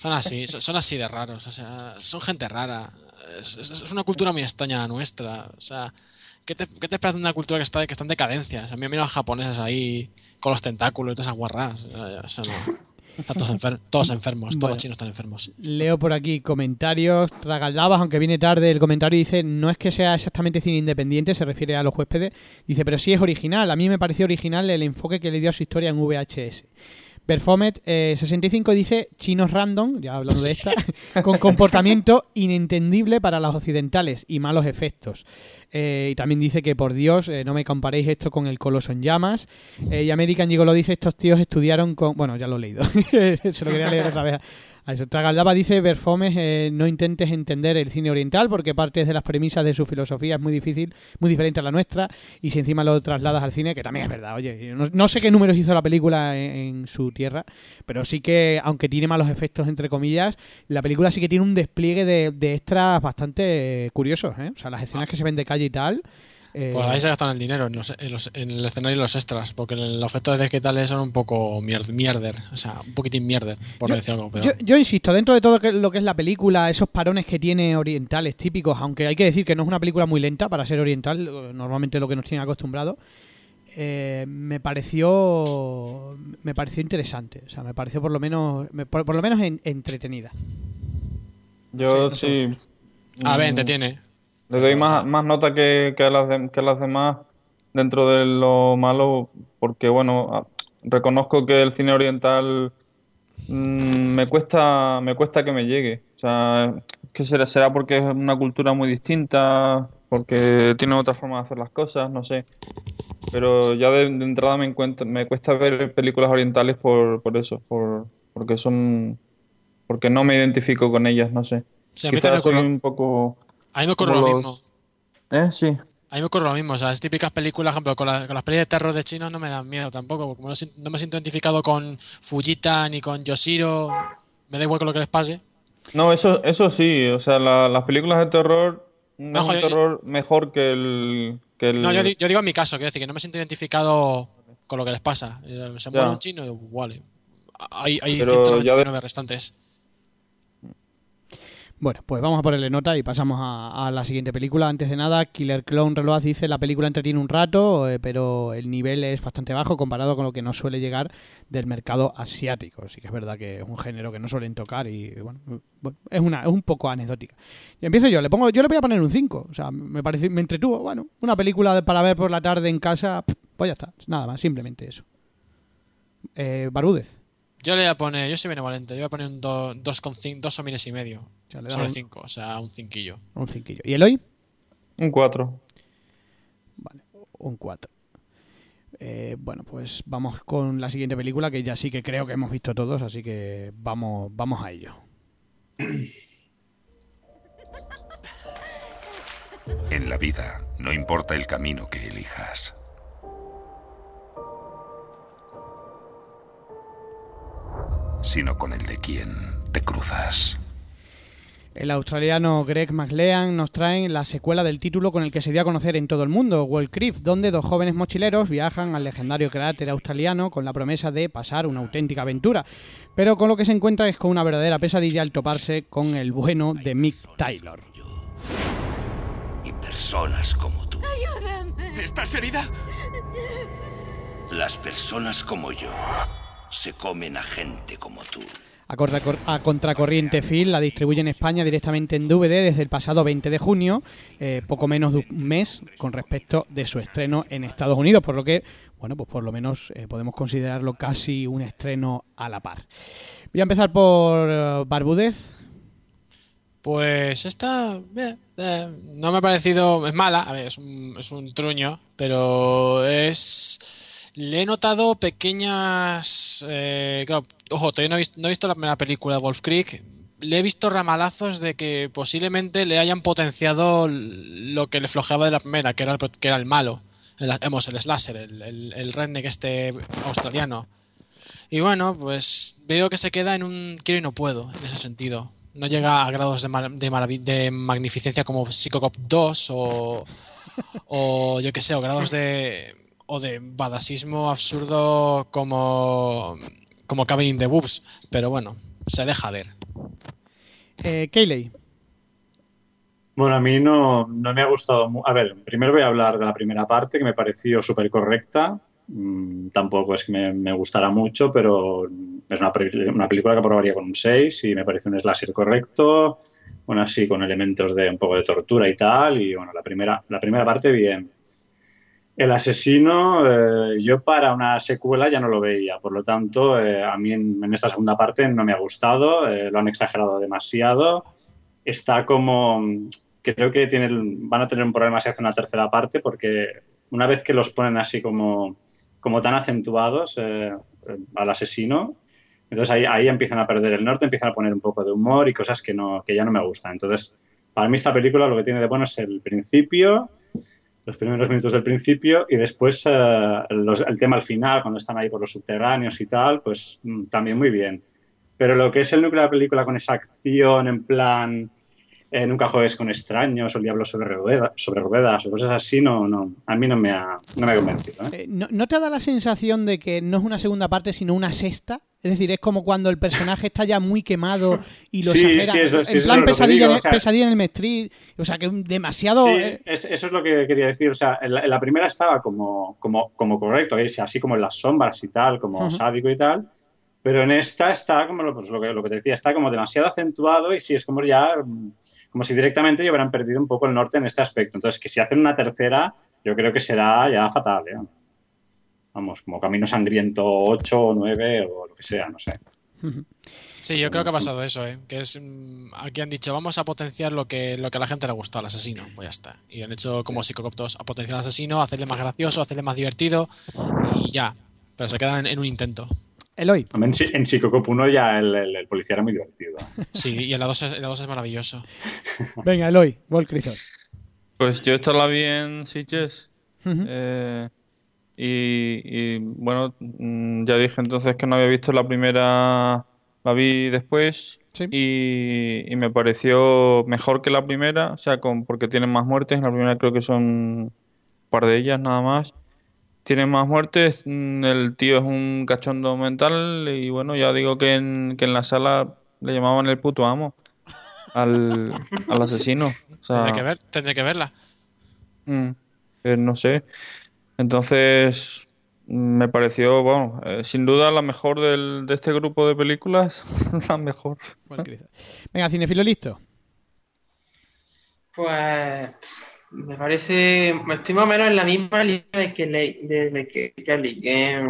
Son así, son, son así de raros, o sea, son gente rara. Es, es- una cultura muy extraña la nuestra. O sea, ¿qué te, qué te esperas de una cultura que está, que está en decadencia? O sea, a mí me los japoneses ahí con los tentáculos y todas esas guarras. O sea, no- Están todos, enfer- todos enfermos, todos Bueno. los chinos están enfermos. Leo por aquí comentarios. Tragaldabas, aunque viene tarde el comentario, dice: No es que sea exactamente cine independiente, se refiere a los huéspedes. Dice: Pero sí es original. A mí me pareció original el enfoque que le dio a su historia en VHS. Perfomet eh, 65 dice chinos random, ya hablando de esta, con comportamiento inentendible para los occidentales y malos efectos. Eh, y también dice que por Dios, eh, no me comparéis esto con el Coloso en llamas. Eh, y American Gigolo dice, estos tíos estudiaron con... Bueno, ya lo he leído. Se lo quería leer otra vez Tragaldaba dice, Berfomes, eh, no intentes entender el cine oriental porque partes de las premisas de su filosofía es muy difícil, muy diferente a la nuestra y si encima lo trasladas al cine, que también es verdad, oye, no, no sé qué números hizo la película en, su tierra, pero sí que, aunque tiene malos efectos, entre comillas, la película sí que tiene un despliegue de, de extras bastante curiosos, ¿eh? O sea, las escenas que se ven de calle y tal... eh, Pues ahí se gastan el dinero en, los- en los- en el escenario y los extras, porque los efectos digitales son un poco mier- mierder, o sea, un poquitín mierder, por Yo- decir algo peor. Yo, yo insisto, dentro de todo lo que es la película, esos parones que tiene orientales típicos, aunque hay que decir que no es una película muy lenta para ser oriental, normalmente lo que nos tienen acostumbrados, eh, me pareció me pareció interesante, o sea, me pareció por lo menos me- por, por lo menos en- entretenida. Yo No sé, no sé sí. A ver, mm, te tiene. Le doy más, más nota que, que a las de- que a las demás dentro de lo malo, porque bueno, reconozco que el cine oriental mm, me cuesta, me cuesta que me llegue. O sea, que será, será porque es una cultura muy distinta, porque tiene otra forma de hacer las cosas, no sé. Pero ya de, de entrada me encuentro, me cuesta ver películas orientales por, por eso, por, porque son, porque no me identifico con ellas, no sé. Quizás soy un poco A mí me ocurre lo los- mismo. ¿Eh? Sí. A mí me ocurre lo mismo, o sea, es típicas películas, por ejemplo, con, la- con las películas de terror de chinos no me dan miedo tampoco, porque como no, me siento identificado con Fujita ni con Yoshiro, me da igual con lo que les pase. No, eso, eso sí, o sea, la- las películas de terror no, No, es un terror mejor que el, que el... No, yo, di- yo digo en mi caso, quiero decir que no me siento identificado con lo que les pasa. Eh, Se muere un chino, y, vale. Hay, hay ya 199 de- restantes. Bueno, pues vamos a ponerle nota y pasamos a, la siguiente película. Antes de nada, Killer Clown Reload dice la película entretiene un rato, eh, pero el nivel es bastante bajo comparado con lo que nos suele llegar del mercado asiático. Sí que es verdad que es un género que no suelen tocar y bueno, bueno, es una es un poco anecdótica. Y empiezo yo, le pongo yo le voy a poner un 5, o sea, me parece me entretuvo, bueno, una película para ver por la tarde en casa, pues ya está, nada más, simplemente eso. Eh, Barúdez. Yo le voy a poner, yo soy benevolente, yo voy a poner un 2,5, dos miles y medio sea, le sobre un- 5, o sea, un cinquillo. Un cinquillo. ¿Y Eloy? Un 4. Un 4. Eh, bueno, pues vamos con la siguiente película que ya sí que creo que hemos visto todos, así que vamos, vamos a ello. En la vida no importa el camino que elijas. Sino con el de quien te cruzas. El australiano Greg McLean nos trae la secuela del título con el que se dio a conocer en todo el mundo, World Cliff, donde dos jóvenes mochileros viajan al legendario cráter australiano con la promesa de pasar una auténtica aventura. Pero con lo que se encuentra es con una verdadera pesadilla al toparse con el bueno de Mick Taylor. Y personas como tú. ¡Ayúdame! ¿Estás herida? Las personas como yo se comen a gente como tú. A, Contracorriente Film la distribuye en España directamente en DVD desde el pasado 20 de junio, eh, poco menos de un mes con respecto de su estreno en Estados Unidos, por lo que, bueno, pues por lo menos eh, podemos considerarlo casi un estreno a la par. Voy a empezar por eh, Barbudez. Pues esta bien, eh, no me ha parecido, es mala, a ver, es un, es un truño, pero es... Le he notado pequeñas... eh, ojo, todavía no he, visto, la primera película de Wolf Creek. Le he visto ramalazos de que posiblemente le hayan potenciado lo que le flojeaba de la primera, que era el, que era el malo. El, hemos, el slasher, el, el, el redneck este australiano. Y bueno, pues veo que se queda en un quiero y no puedo, en ese sentido. No llega a grados de, magnificencia como Psychocop 2 o, o yo que sé, o grados de o de badasismo absurdo como como Cabin in the Woods, pero bueno, se deja ver. Eh, Keyley. Bueno, a mí no, no me ha gustado. mu- A ver, primero voy a hablar de la primera parte que me pareció súper correcta. Mm, tampoco es que me, me gustara mucho, pero es una, una película que aprobaría con un 6 y me parece un slasher correcto. Bueno, así con elementos de un poco de tortura y tal. Y bueno, la primera, la primera parte bien. El asesino, eh, yo para una secuela ya no lo veía, por lo tanto, eh, a mí en, esta segunda parte no me ha gustado, eh, lo han exagerado demasiado. Está como, creo que tienen, van a tener un problema si hacen una tercera parte, porque una vez que los ponen así como, como tan acentuados al asesino, Entonces ahí, ahí empiezan a perder el norte, empiezan a poner un poco de humor y cosas que, no, que ya no me gustan. Entonces, para mí esta película lo que tiene de bueno es el principio, los primeros minutos del principio y después eh, los- el tema al final, cuando están ahí por los subterráneos y tal, pues mm, también muy bien. Pero lo que es el núcleo de la película con esa acción en plan eh, nunca juegues con extraños o el diablo sobre, rueda- sobre ruedas o cosas así, no, no, a mí no me ha, no me ha convencido. ¿eh? Eh, ¿no, no te da la sensación de que no es una segunda parte, sino una sexta? Es decir, es como cuando el personaje está ya muy quemado y lo Sí, exagera. sí, eso- sí, en plan pesadilla, digo, o sea- pesadilla en el Street. O sea, que demasiado. Sí, eh, es- eso es lo que quería decir. O sea, en la, en la primera estaba como, como, como correcto, así como en las sombras y tal, como Ujú. sádico y tal. Pero en esta está como lo, pues, lo, que, lo que te decía, está como demasiado acentuado y sí, es como ya, mm, como si directamente ya hubieran perdido un poco el norte en este aspecto. Entonces, que si hacen una tercera, yo creo que será ya fatal, ¿eh? Vamos, como Camino Sangriento 8 o 9 o lo que sea, no sé. Sí, yo creo que ha pasado eso, ¿eh? Que es. mm, Aquí han dicho, vamos a potenciar lo que, lo que a la gente le gusta, al asesino. Pues ya está. Y han hecho como Psicocop 2, a potenciar al asesino, hacerle más gracioso, hacerle más divertido y ya. Pero se quedan en, en un intento. Eloy. En, en Psicocop 1 ya el, el- el policía era muy divertido. Sí, y en la 2 es, la 2 es maravilloso. Venga, Eloy, Volcrizos. Pues yo esta la vi en Sitges. Eh, y, y, bueno, mm, ya dije entonces que no había visto la primera, la vi después y, y me pareció mejor que la primera, o sea, con, porque tiene más muertes, en la primera creo que son un par de ellas nada más. Tiene más muertes, mm, el tío es un cachondo mental y bueno, ya digo que en, que en la sala le llamaban el puto amo al, al asesino. O sea, Tendré que, ver, tendré que verla. Mm, eh, no sé. Entonces, me pareció, bueno, eh, sin duda la mejor del, de este grupo de películas. la mejor. Venga, cinefilo listo. Pues me parece, estoy más o menos en la misma línea de que, le, de, que que,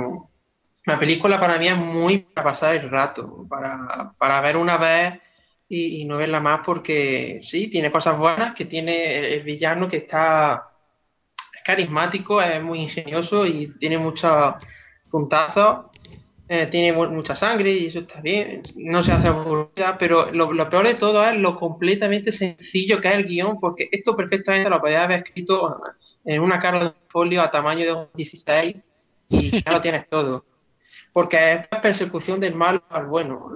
la película para mí es muy para pasar el rato, para, para ver una vez y, no verla más porque sí, tiene cosas buenas, que tiene el, el villano que está es carismático, es muy ingenioso y tiene muchos puntazos, eh, tiene mu- mucha sangre y eso está bien, no se hace aburrida, pero lo, peor de todo es lo completamente sencillo que es el guion, porque esto perfectamente lo podías haber escrito en una cara de folio a tamaño de un 16 y ya lo tienes todo. Porque esta persecución del mal al bueno.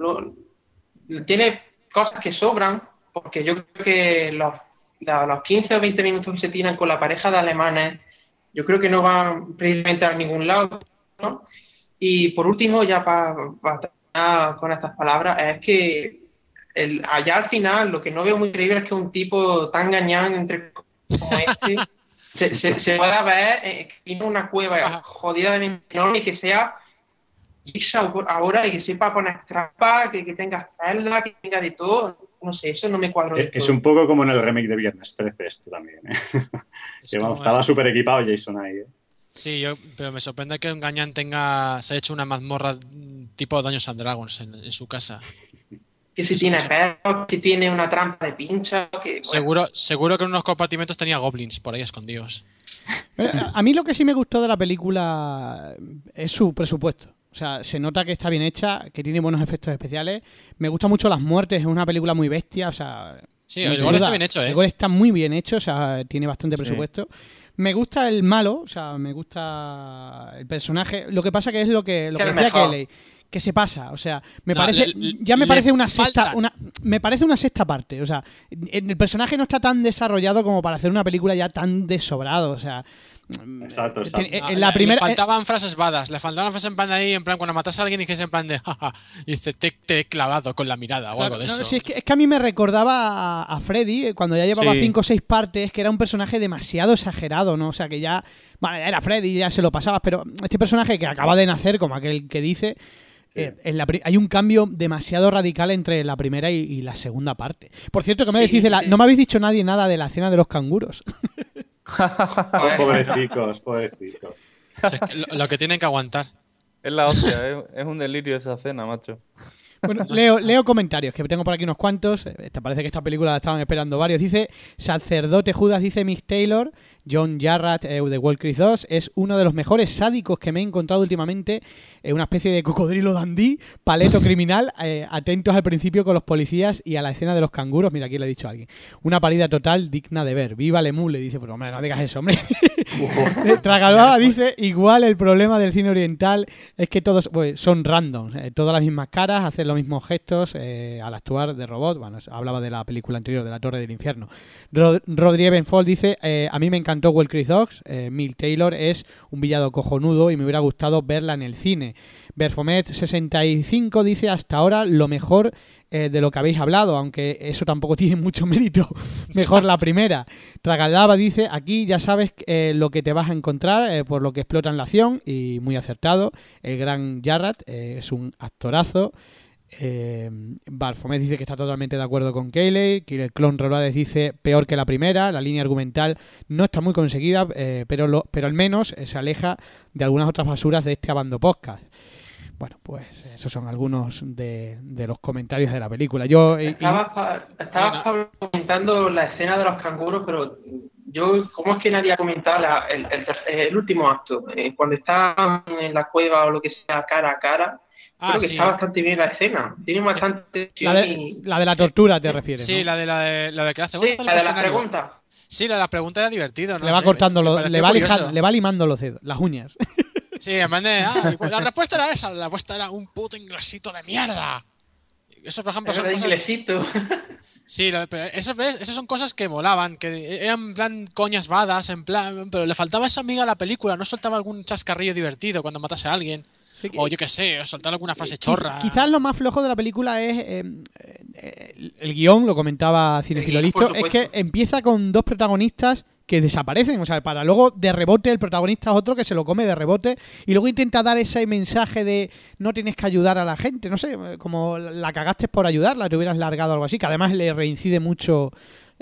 Tiene cosas que sobran, porque yo creo que los, los 15 o 20 minutos que se tiran con la pareja de alemanes, yo creo que no van precisamente a ningún lado. ¿no? Y por último, ya para terminar con estas palabras, es que el, allá al final lo que no veo muy creíble es que un tipo tan gañán entre como este se, se, se pueda ver eh, tiene una cueva jodida de enorme y que sea Jigsaw ahora y que sepa poner trampa, que, que tenga espalda, que tenga de todo. No sé, eso no me cuadro Es, es un poco como en el remake de Viernes 13 esto también. ¿eh? Que, vamos, como- estaba súper equipado Jason ahí. ¿eh? Sí, yo, pero me sorprende que un gañán tenga, se ha hecho una mazmorra tipo Dungeons and Dragons en, en su casa. Que si tiene perros, que tiene una trampa de pincha, que bueno, Seguro, seguro que en unos compartimentos tenía goblins por ahí escondidos. Pero, a mí lo que sí me gustó de la película es su presupuesto. O sea, se nota que está bien hecha, que tiene buenos efectos especiales. Me gustan mucho las muertes, es una película muy bestia, o sea... Sí, el duda. está bien hecho, ¿eh? El gore está muy bien hecho, o sea, tiene bastante presupuesto. Me gusta el malo, o sea, me gusta el personaje. Lo que pasa que es lo que, lo Que decía. Kelly, que se pasa, o sea, me No, parece, le- ya me parece una sexta, faltan. una, me parece una sexta parte, o sea, el personaje no está tan desarrollado como para hacer una película ya tan desobrado, o sea, Exacto, exacto. Ah, en la le- primera- Le faltaban frases vadas, le faltaban frases en plan ahí, en plan, cuando matas a alguien y que es en plan de, jaja, y dice, te, te he clavado con la mirada o Claro, algo de no, eso. sí, es, que, es que a mí me recordaba a, a Freddy eh, cuando ya llevaba Sí. cinco o seis partes, que era un personaje demasiado exagerado, ¿no? O sea, que ya, bueno, ya era Freddy, ya se lo pasabas, pero este personaje que acaba de nacer, como aquel que dice, eh, en la pri- hay un cambio demasiado radical entre la primera y, y la segunda parte. Por cierto, que me Sí, decís de la, sí. no me habéis dicho nadie nada de la escena de los canguros. Pobrecicos, pobrecicos. O sea, es que lo, lo que tienen que aguantar. Es la hostia, es, es un delirio esa cena, macho. Bueno, leo, leo comentarios, que tengo por aquí unos cuantos. Eh, Esta, parece que esta película la estaban esperando varios. Dice, Sacerdote Judas, dice Mick Taylor, John Jarrett eh, de Wall Creek 2, es uno de los mejores sádicos que me he encontrado últimamente. eh, una especie de cocodrilo dandí, paleto criminal, eh, atentos al principio con los policías y a la escena de los canguros. Mira, aquí le he dicho a alguien. Una parida total digna de ver. Viva Lemú, le dice, pero hombre, no digas eso, hombre. Eh, Tragalbaba dice, igual el problema del cine oriental es que todos pues, son random, eh, todas las mismas caras, hacen los mismos gestos eh, al actuar de robot. Bueno, hablaba de la película anterior, de La Torre del Infierno. Rod Rodri Evenfold dice, eh, a mí me encantó Well Chris Dogs, eh, Mill Taylor es un villado cojonudo y me hubiera gustado verla en el cine. Berfomet65 dice, hasta ahora lo mejor eh, de lo que habéis hablado, aunque eso tampoco tiene mucho mérito. Mejor la primera. Tragaldaba dice, aquí ya sabes eh, lo que te vas a encontrar por lo que explotan la acción y muy acertado. El gran Jarrat es un actorazo. Eh, Barfomet dice que está totalmente de acuerdo con Cayley. El clon Rolades dice peor que la primera. La línea argumental no está muy conseguida, eh, pero, lo, pero al menos eh, se aleja de algunas otras basuras de este abando podcast. Bueno, pues esos son algunos de, de los comentarios de la película. Yo eh, Estabas, Pablo, comentando la escena de los canguros, pero yo, ¿cómo es que nadie ha comentado la- el, el último acto? Eh, cuando están en la cueva o lo que sea, cara a cara, Ah, creo que sí. está bastante bien la escena. Tiene bastante la, de, la de la tortura te refieres. Sí, ¿no? la de la de, la de que hace. Sí, "Vamos a hacer la de las cuestionario". preguntas. Sí, la de las preguntas era divertido. No le va sé, cortando, los- le, va curioso. lija- le va limando los dedos, las uñas. Sí, en vez de. Ah, pues la respuesta era esa. La respuesta era un puto inglesito de mierda. Eso, por ejemplo, Era son de cosas. inglesito. Sí, pero eso, ¿ves? Esas son cosas que volaban, que eran en plan coñas badas, en plan. Pero le faltaba esa amiga a la película, no soltaba algún chascarrillo divertido cuando matase a alguien. O yo qué sé, soltar alguna frase chorra. Quizás lo más flojo de la película es eh, eh, el, el guion, lo comentaba Cinefilo guion, Listo, es que empieza con dos protagonistas que desaparecen, o sea, para luego de rebote el protagonista es otro que se lo come de rebote y luego intenta dar ese mensaje de no tienes que ayudar a la gente, no sé, como la cagaste por ayudarla, te hubieras largado algo así, que además le reincide mucho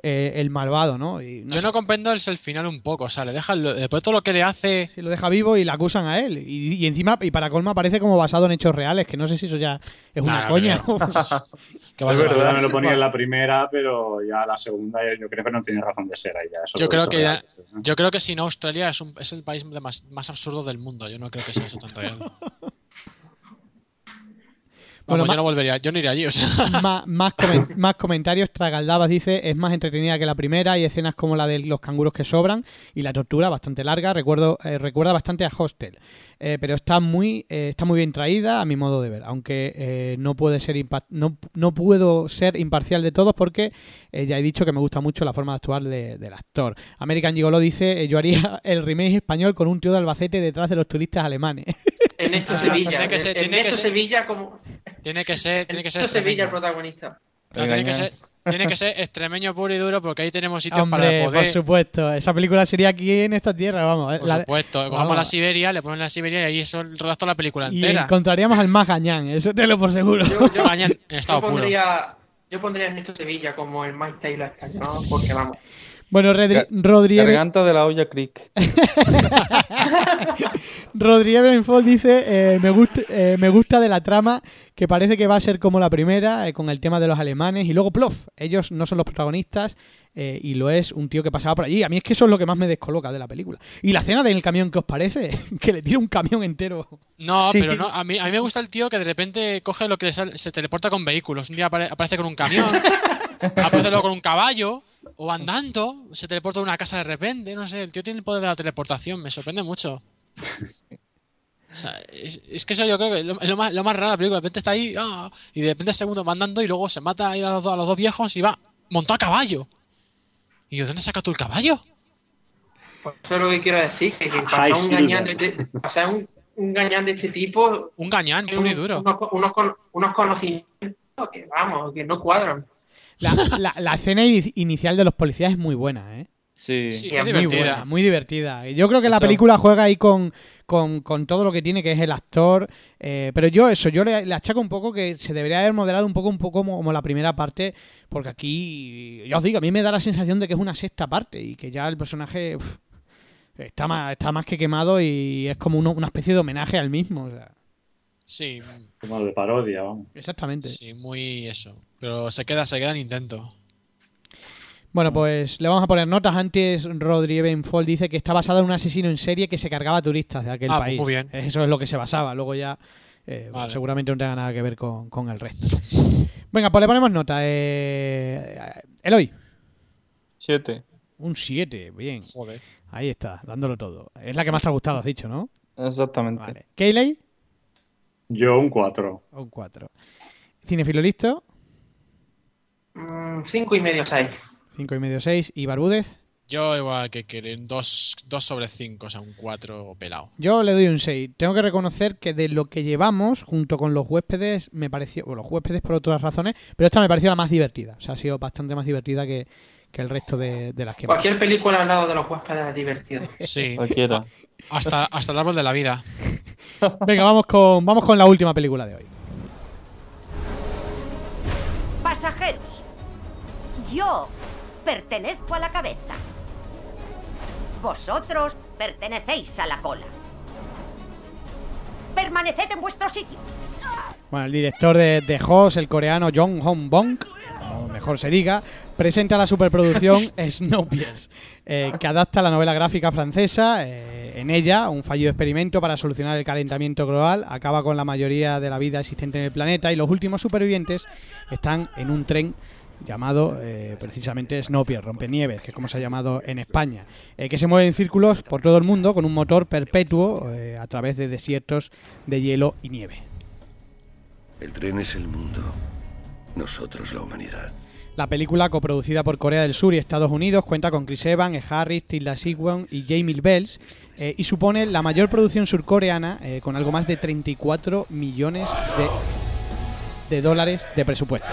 eh, el malvado, ¿no? Y no Yo sé, no comprendo el, el final un poco, o sea, le dejan lo- después de todo lo que le hace. si lo deja vivo y le acusan a él y, y encima, y para colma parece como basado en hechos reales, que no sé si eso ya es una Nah, coña. que Es verdad, me lo ponía en la primera, pero ya la segunda yo creo que no tiene razón de ser ahí. Ya, Yo creo que ya, yo creo que si no Australia es, un- es el país de más, más absurdo del mundo. Yo no creo que sea eso tan real. Bueno, Vamos, ma- yo no volvería, yo no iría allí, o sea. más, más, comen- más comentarios. Tragaldabas dice, es más entretenida que la primera. Hay escenas como la de los canguros que sobran y la tortura bastante larga. Recuerdo, eh, recuerda bastante a Hostel. Eh, pero está muy, eh, está muy bien traída a mi modo de ver. Aunque eh, no, puede ser no, no puedo ser imparcial de todos porque eh, ya he dicho que me gusta mucho la forma de actuar de- del actor. American Gigolo dice, yo haría el remake español con un tío de Albacete detrás de los turistas alemanes. Ernesto Ah, Sevilla. tiene que ser- Er- tiene que ser- Sevilla como. Tiene que ser, tiene que ser Ernesto Sevilla, el protagonista. No, tiene, que ser, tiene que ser extremeño puro y duro porque ahí tenemos sitios Hombre, para por poder. supuesto. Esa película sería aquí en esta tierra, vamos. eh, Por la- supuesto, vamos. cogemos la Siberia, le ponen la Siberia y ahí eso rodas toda la película Y entera. encontraríamos al más gañán, eso te lo por seguro. Yo, en estado yo puro. pondría, yo pondría a Ernesto Sevilla como el Mike Taylor español, porque vamos. Bueno, Redri- Rodri Garganta de la olla Creek. Rodri Ebenfold dice, eh, me, gusta, eh, me gusta de la trama que parece que va a ser como la primera, eh, con el tema de los alemanes, y luego plof, ellos no son los protagonistas, eh, y lo es un tío que pasaba por allí. A mí es que eso es lo que más me descoloca de la película. ¿Y la escena del camión qué os parece? que le tira un camión entero. No, Sí. pero no, a mí, a mí me gusta el tío que de repente coge lo que le sale, se teleporta con vehículos. Un día apare- aparece con un camión, aparece luego con un caballo, o andando, se teleporta a una casa de repente, no sé, el tío tiene el poder de la teleportación, me sorprende mucho. O sea, es, es que eso yo creo que es lo, es lo más, lo más raro de la película. De repente está ahí, ah, y de repente segundo va andando y luego se mata ahí a los, dos, a los dos viejos y va montado a caballo. Y yo, ¿dónde sacas tú el caballo? Pues eso es lo que quiero decir, que, que pasar un gañán de, pasar un, un gañán de este tipo. Un gañán, puro y duro. Unos, unos conocimientos que vamos, que no cuadran. La, la- la escena inicial de los policías es muy buena, ¿eh? Sí. Sí, muy es divertida. buena, muy divertida. Y Yo creo que la película juega ahí con, con, con todo lo que tiene, que es el actor. eh, pero yo eso, yo le, le achaco un poco que se debería haber modelado un poco, un poco como, como la primera parte, porque aquí, ya os digo, a mí me da la sensación de que es una sexta parte y que ya el personaje uf, está, más, está más que quemado y es como uno- una especie de homenaje al mismo. o sea. Sí, Como de parodia, vamos. Exactamente. sí, muy eso. Pero se queda, se queda en intento. Bueno, pues le vamos a poner notas. Antes Rodri Evenfold dice que está basada en un asesino en serie que se cargaba turistas de aquel Ah, pues país. muy bien. Eso es lo que se basaba. Luego ya eh, Vale. seguramente no tenga nada que ver con, con el resto. Venga, pues le ponemos nota. Eh, Eloy, Siete. un 7. Bien. Joder. Ahí está, dándolo todo. Es la que más te ha gustado, has dicho, ¿no? Exactamente. Vale. Keyley, Yo un 4. un 4. Cinefilo listo, Mm, cinco y medio, seis. 5 y medio 6. Y Barbúdez, Yo igual que Keren, 2 sobre 5, o sea, un 4 pelado. Yo le doy un 6. Tengo que reconocer que de lo que llevamos, junto con los huéspedes, me pareció. Bueno, los huéspedes por otras razones, pero esta me pareció la más divertida. O sea, ha sido bastante más divertida que, que el resto de, de las que Cualquier película al lado de los huéspedes es divertido. Sí, Cualquiera. hasta, hasta el árbol de la vida. Venga, vamos con, vamos con la última película de hoy. Pasajeros, yo pertenezco a la cabeza. Vosotros pertenecéis a la cola. Permaneced en vuestro sitio. Bueno, el director de, de Host, el coreano Jong Hong Bong, como mejor se diga, presenta la superproducción Snowpiercer, eh, que adapta la novela gráfica francesa. eh, en ella, un fallido experimento para solucionar el calentamiento global acaba con la mayoría de la vida existente en el planeta y los últimos supervivientes están en un tren llamado eh, precisamente Snowpiercer, Rompenieves, que es como se ha llamado en España, eh, que se mueve en círculos por todo el mundo con un motor perpetuo eh, a través de desiertos de hielo y nieve. El tren es el mundo. Nosotros la humanidad. La película, coproducida por Corea del Sur y Estados Unidos, cuenta con Chris Evans, Harris, Tilda Swinton y Jamie Bells eh, y supone la mayor producción surcoreana eh, con algo más de 34 millones de, de dólares de presupuesto.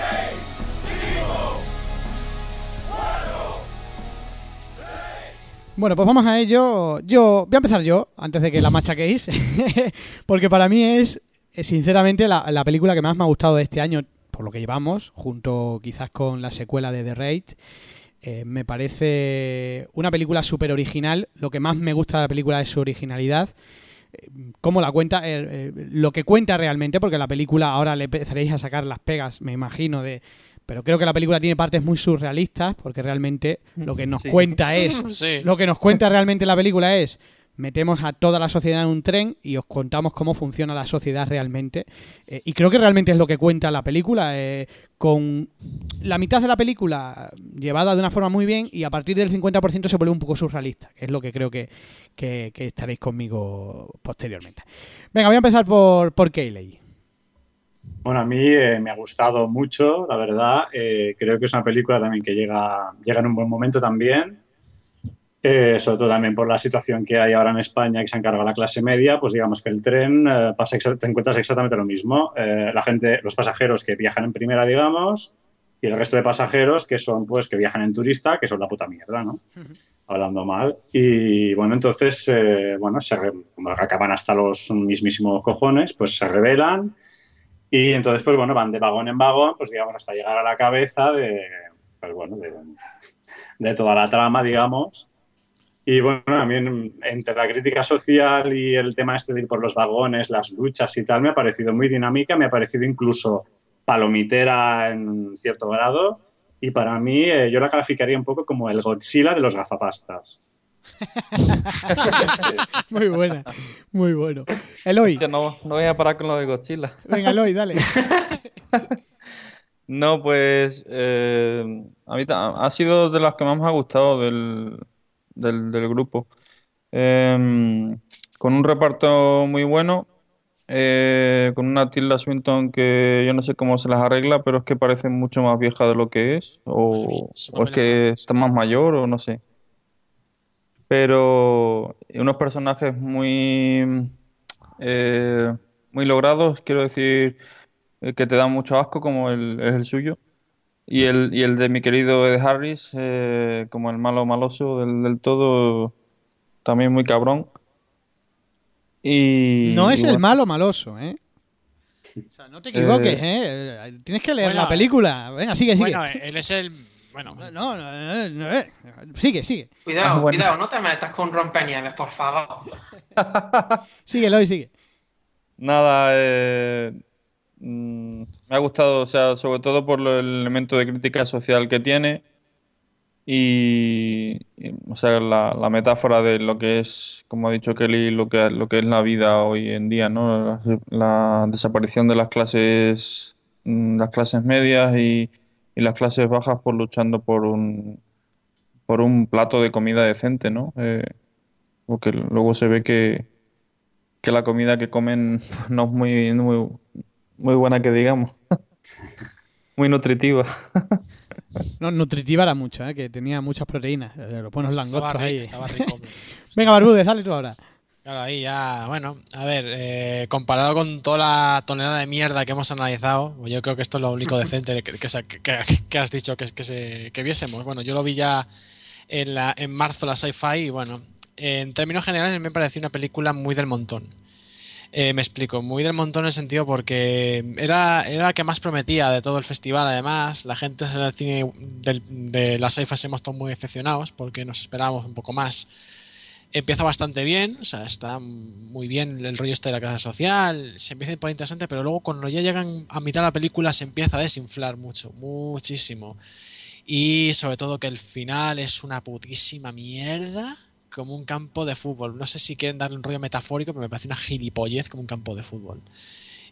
Bueno, pues vamos a ello. Yo voy a empezar yo, antes de que la machaquéis, porque para mí es, eh, sinceramente, la, la película que más me ha gustado de este año, por lo que llevamos, junto quizás con la secuela de The Raid. Eh, me parece una película súper original. Lo que más me gusta de la película es su originalidad. Eh, Cómo la cuenta, eh, lo que cuenta realmente, porque la película ahora le empezaréis a sacar las pegas, me imagino, de. Pero creo que la película tiene partes muy surrealistas, porque realmente lo que nos Sí. cuenta es. Sí. Lo que nos cuenta realmente la película es. Metemos a toda la sociedad en un tren y os contamos cómo funciona la sociedad realmente. Eh, y creo que realmente es lo que cuenta la película. eh, con la mitad de la película llevada de una forma muy bien y a partir del 50% se vuelve un poco surrealista, que es lo que creo que, que- que estaréis conmigo posteriormente. Venga, voy a empezar por, por Keyley. Bueno, a mí eh, me ha gustado mucho, la verdad. Eh, creo que es una película también que llega, llega en un buen momento también. Eh, sobre todo también por la situación que hay ahora en España, que se encarga la clase media, pues digamos que el tren eh, pasa te encuentras exactamente lo mismo. Eh, la gente, los pasajeros que viajan en primera, digamos, y el resto de pasajeros que son, pues, que viajan en turista, que son la puta mierda, ¿no? Hablando mal. Y bueno, entonces, eh, bueno, se acaban hasta los mismísimos cojones, pues se rebelan y entonces, pues bueno, van de vagón en vagón, pues digamos, hasta llegar a la cabeza de, pues bueno, de, de toda la trama, digamos. Y bueno, en- entre la crítica social y el tema este de ir por los vagones, las luchas y tal, me ha parecido muy dinámica, me ha parecido incluso palomitera en cierto grado. Y para mí, eh, yo la calificaría un poco como el Godzilla de los gafapastas. Muy buena, muy bueno. Eloy, no, no voy a parar con lo de Godzilla. venga Eloy, dale. No, pues eh, a mí ha sido de las que más me ha gustado del, del, del grupo. Em, con un reparto muy bueno, eh, con una Tilda Swinton que yo no sé cómo se las arregla, pero es que parece mucho más vieja de lo que es, o, o es que está más mayor, o no sé. Pero unos personajes muy, eh, muy logrados, quiero decir, eh, que te dan mucho asco, como el, es el suyo. Y el, y el de mi querido Ed Harris, eh, como el malo maloso del, del todo, también muy cabrón. Y, No es y el malo maloso, ¿eh? O sea, no te equivoques, ¿eh? Eh, Tienes que leer Bueno, la película. Venga, sigue, sigue. Bueno, él es el. Bueno, No, no, no, no, eh. Sigue, sigue. Cuidado, Bueno. cuidado, no te metas con rompenieves, por favor. Sigue, Eloy, sigue. nada, eh, mm, me ha gustado, o sea, sobre todo por el elemento de crítica social que tiene y, y, o sea, la, la metáfora de lo que es, como ha dicho Kelly, lo que, lo que es la vida hoy en día, ¿no? La, la desaparición de las clases, mm, las clases medias y, y las clases bajas por luchando por un, por un plato de comida decente, ¿no? Eh, porque luego se ve que, que la comida que comen no es muy, muy, muy buena que digamos. Muy nutritiva. No, nutritiva era mucho, ¿eh? que tenía muchas proteínas. eh, Los buenos Estaba langostos rico, ahí. estaba rico. Venga, Barbudes, dale tú ahora. Claro, ahí ya, bueno, a ver, eh, comparado con toda la tonelada de mierda que hemos analizado, pues yo creo que esto es lo único decente que, que, se- que- que has dicho que, que, se, que viésemos. Bueno, yo lo vi ya en, la, en marzo la sci-fi y bueno, en términos generales me pareció una película muy del montón. Eh, me explico, muy del montón en el sentido porque era, era la que más prometía de todo el festival. Además, la gente del cine de la sci-fi hemos todos muy decepcionados porque nos esperábamos un poco más. Empieza bastante bien, o sea, está muy bien el rollo este de la clase social, se empieza a poner interesante, pero luego cuando ya llegan a mitad de la película se empieza a desinflar mucho, muchísimo. Y sobre todo que el final es una putísima mierda como un campo de fútbol. No sé si quieren darle un rollo metafórico, pero me parece una gilipollez como un campo de fútbol.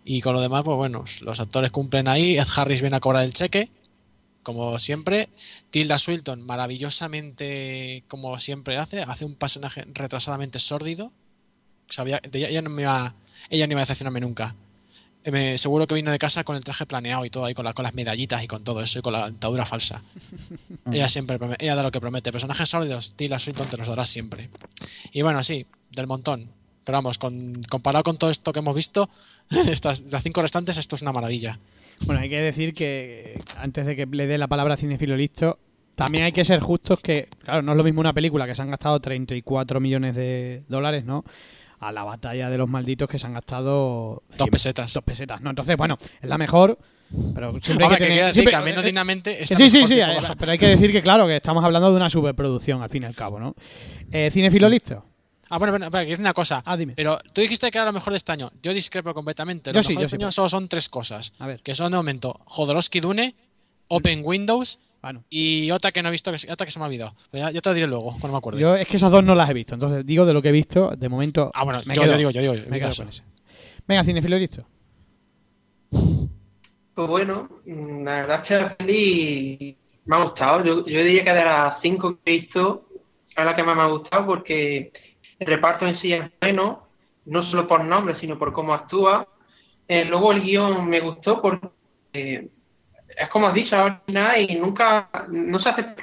Y con lo demás, pues bueno, los actores cumplen ahí, Ed Harris viene a cobrar el cheque, como siempre. Tilda Swilton, maravillosamente, como siempre hace, hace un personaje retrasadamente sórdido. Sabía, de ella, ella no me iba, ella no iba a decepcionarme nunca. Me- seguro que vino de casa con el traje planeado y todo ahí, con, la- con las medallitas y con todo eso, y con la dentadura falsa. ella siempre ella da lo que promete. Personajes sórdidos, Tilda Swinton te los dará siempre. Y bueno, sí, del montón. Pero vamos, con- comparado con todo esto que hemos visto, estas, las cinco restantes, esto es una maravilla. Bueno, hay que decir que antes de que le dé la palabra a Cinefilo Listo, también hay que ser justos que, claro, no es lo mismo una película que se han gastado 34 millones de dólares, ¿no? A la batalla de los malditos que se han gastado... Dos 100 pesetas. Dos pesetas, ¿no? Entonces, bueno, es la mejor, pero siempre hay que que tener... quiero decir siempre- que al menos eh, dignamente está Sí, sí, sí, eh, pero hay que decir que, claro, que estamos hablando de una superproducción, al fin y al cabo, ¿no? Eh, ¿Cinefilo Listo? Ah, bueno, bueno, es una cosa. Ah, dime. Pero tú dijiste que era lo mejor de este año. Yo discrepo completamente. Lo Yo mejor sí, de este sí, año pero- solo son tres cosas. A ver. Que son de momento Jodorowsky Dune, Open Windows Bueno. y otra que no he visto, otra que se me ha olvidado. Ya, yo te lo diré luego, cuando me acuerde. Yo es que esas dos no las he visto, entonces digo de lo que he visto, de momento... Ah, bueno, me yo- quedo- yo digo, yo digo, yo Me quedo con eso. Venga, Cinefilo Listo. Pues bueno, la verdad es que la peli me ha gustado. Yo, yo diría que de las cinco que he visto es la que más me ha gustado porque el reparto en sí es bueno, no solo por nombre, sino por cómo actúa. Eh, luego el guion me gustó porque eh, es como has dicho, original y nunca, no se hace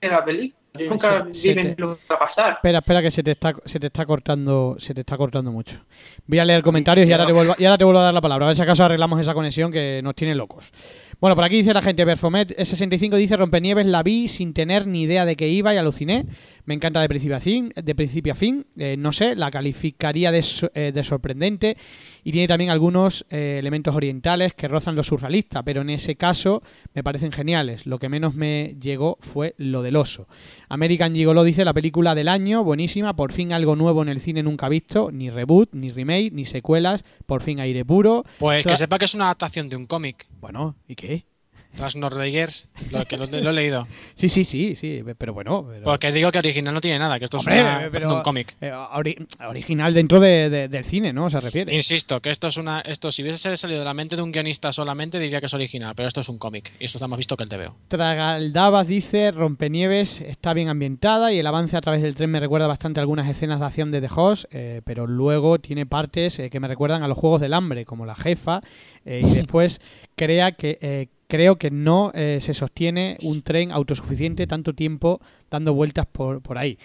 la película. Nunca Se- se viven te- lo que va a pasar. Espera, espera que se te está se te está cortando se te está cortando mucho. Voy a leer comentarios y ahora te vuelvo y ahora te vuelvo a dar la palabra. A ver si acaso arreglamos esa conexión que nos tiene locos. Bueno, por aquí dice la gente Perfomet S65 dice Rompenieves la vi sin tener ni idea de que iba y aluciné. Me encanta de principio a fin, de principio a fin. Eh, no sé, la calificaría de, eh, de sorprendente y tiene también algunos eh, elementos orientales que rozan lo surrealista, pero en ese caso me parecen geniales. Lo que menos me llegó fue lo del oso. American Gigolo dice la película del año, buenísima, por fin algo nuevo en el cine nunca visto, ni reboot, ni remake, ni secuelas, por fin aire puro. Pues que sepa que es una adaptación de un cómic. Bueno, ¿y qué? Tras lo que lo, lo he leído. Sí, sí, sí, sí, pero bueno. pero- Porque digo que original no tiene nada, que esto Hombre, es una adaptación pero- de un cómic. eh, ori- original dentro de- de- del cine, ¿no? Se refiere. Insisto, que esto es una. Esto, si hubiese salido de la mente de un guionista solamente, diría que es original, pero esto es un cómic. Y esto está más visto que el TVO. Tragaldabas dice Rompenieves está bien ambientada y el avance a través del tren me recuerda bastante a algunas escenas de acción de The Host, eh, pero luego tiene partes eh, que me recuerdan a los Juegos del Hambre, como la jefa, eh, y después crea que eh, creo que no eh, se sostiene un tren autosuficiente tanto tiempo dando vueltas por, por ahí.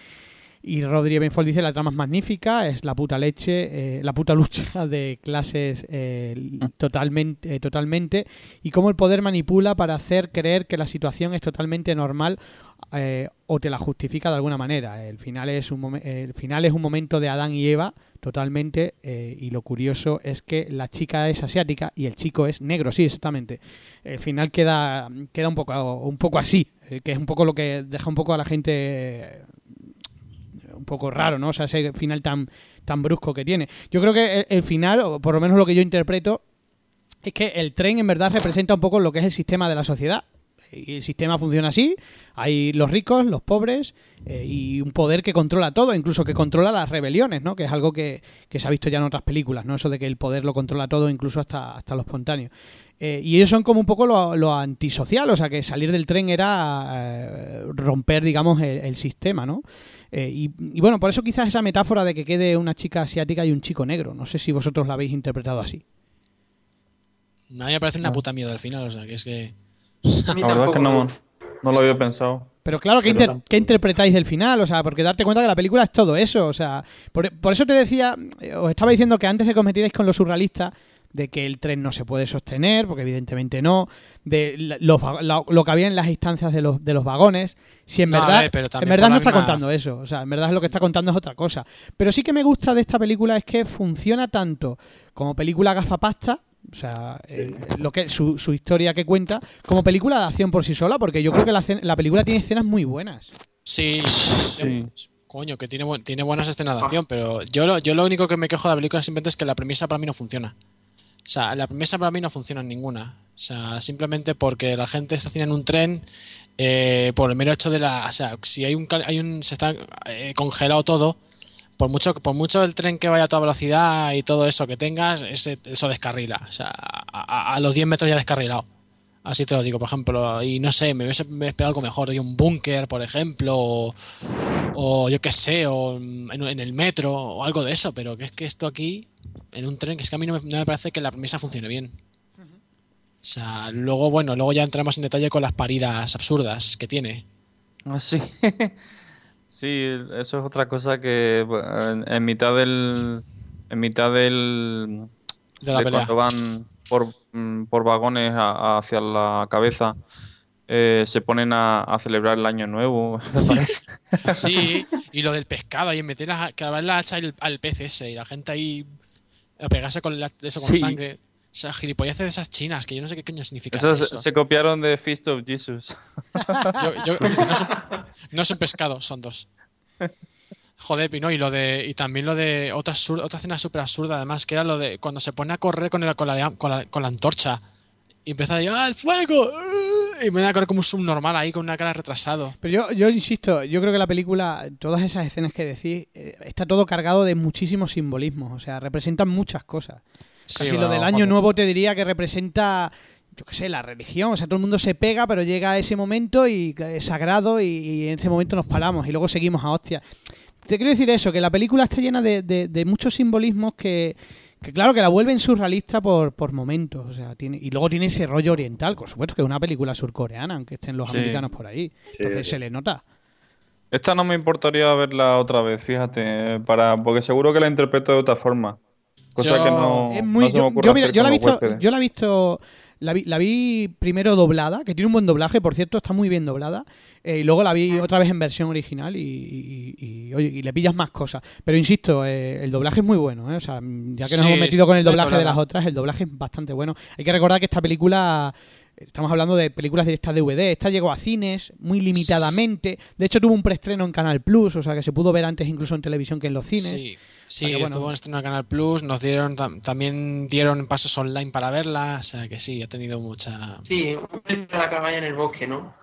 Y Rodri Benfold dice la trama es magnífica, es la puta leche, eh, la puta lucha de clases eh, totalmente, eh, totalmente, y cómo el poder manipula para hacer creer que la situación es totalmente normal o te la justifica de alguna manera. El final es un, el final es un momento de Adán y Eva totalmente, y lo curioso es que la chica es asiática y el chico es negro, sí, exactamente. El final queda, queda un poco, un poco así, que es un poco lo que deja un poco a la gente un poco raro, ¿no? O sea, ese final tan, tan brusco que tiene. Yo creo que el, final, o por lo menos lo que yo interpreto, es que el tren en verdad representa un poco lo que es el sistema de la sociedad. Y el sistema funciona así, hay los ricos, los pobres eh, y un poder que controla todo, incluso que controla las rebeliones, ¿no? Que es algo que, que se ha visto ya en otras películas, ¿no? Eso de que el poder lo controla todo, incluso hasta, hasta lo espontáneo. Eh, y ellos son como un poco lo, lo antisocial, o sea que salir del tren era eh, romper, digamos, el, el sistema, ¿no? Eh, y, y bueno, por eso quizás esa metáfora de que quede una chica asiática y un chico negro. No sé si vosotros la habéis interpretado así. A mí me parece una puta mierda al final, o sea, que es que... La verdad es que no, no lo había pensado. Pero claro, ¿qué, inter- qué interpretáis del final? O sea, porque darte cuenta que la película es todo eso. O sea, por, por eso te decía, os estaba diciendo que antes de que os metierais con lo surrealista, de que el tren no se puede sostener, porque evidentemente no, de la- lo que había en las instancias de los, de los vagones, si en No, verdad, ver, pero también en verdad no está misma- contando eso, o sea, en verdad lo que está contando es otra cosa. Pero sí que me gusta de esta película es que funciona tanto como película gafapasta, o sea, eh, lo que su, su historia que cuenta, como película de acción por sí sola, porque yo creo que la, la película tiene escenas muy buenas. Sí, coño, que tiene, buen- tiene buenas escenas de acción, pero yo lo, yo lo único que me quejo de la película simplemente es que la premisa para mí no funciona. O sea, la premisa para mí no funciona en ninguna. O sea, simplemente porque la gente estaciona en un tren eh, por el mero hecho de la... O sea, si hay un... Hay un se está eh, congelado todo, por mucho, por mucho el tren que vaya a toda velocidad y todo eso que tengas, eso descarrila. O sea, a- a los 10 metros ya descarrilado. Así te lo digo, por ejemplo. Y no sé, me hubiese esperado algo mejor de un búnker, por ejemplo, o, o yo qué sé, o en, en el metro, o algo de eso. Pero que es que esto aquí, en un tren, que es que a mí no me, no me parece que la premisa funcione bien. O sea, luego, bueno, luego ya entramos en detalle con las paridas absurdas que tiene. Ah, sí. sí, eso es otra cosa que en, en mitad del. En mitad del. De la pelea. cuando van por, mm, por vagones a- hacia la cabeza, eh, se ponen a, a celebrar el año nuevo. Sí, y lo del pescado, y en meter la, clavar la hacha al, al pez ese, y la gente ahí a pegarse con la- eso con Sí. sangre. O sea, gilipolleces de esas chinas, que yo no sé qué coño significa Eso eso. se, se copiaron de Feast of Jesus. Yo- yo- no, es un, no es un pescado, son dos. Joder, y no, y lo de. Y también lo de otra absur- otra escena súper absurda, además, que era lo de cuando se pone a correr con, el- con, la, con, la, con la antorcha. Y empieza a ¡ah, el fuego! Y me voy a correr como un subnormal ahí con una cara retrasado. Pero yo, yo insisto, yo creo que la película, todas esas escenas que decís, eh, está todo cargado de muchísimos simbolismos. O sea, representan muchas cosas. Sí, Casi bueno, lo del año nuevo te diría que representa, yo qué sé, la religión. O sea, todo el mundo se pega, pero llega ese momento y es sagrado y, y en ese momento nos paramos y luego seguimos a hostia. Te quiero decir eso, que la película está llena de, de- de muchos simbolismos que, que claro, que la vuelven surrealista por, por momentos. O sea, tiene, y luego tiene ese rollo oriental, por supuesto que es una película surcoreana, aunque estén los Sí. americanos por ahí. Entonces sí. se le nota. Esta no me importaría verla otra vez, fíjate, para porque seguro que la interpreto de otra forma. Cosa Yo- que no, Es muy- no se me yo, ocurre yo, mira, hacer yo la he visto, yo la he visto, la vi, la vi primero doblada, que tiene un buen doblaje, por cierto, está muy bien doblada, eh, y luego la vi otra vez en versión original y, y- y- oye, y le pillas más cosas. Pero insisto, eh, el doblaje es muy bueno, eh, o sea, ya que nos Sí, hemos metido con el doblaje de las otras, el doblaje es bastante bueno. Hay que recordar que esta película Estamos hablando de películas directas DVD. Esta llegó a cines muy limitadamente. De hecho, tuvo un preestreno en Canal Plus, o sea que se pudo ver antes incluso en televisión que en los cines. Sí, sí Porque, bueno, estuvo en estreno en Canal Plus, nos dieron tam- también dieron pasos online para verla, o sea que sí, ha tenido mucha... Sí, la cabaña en el bosque, ¿no?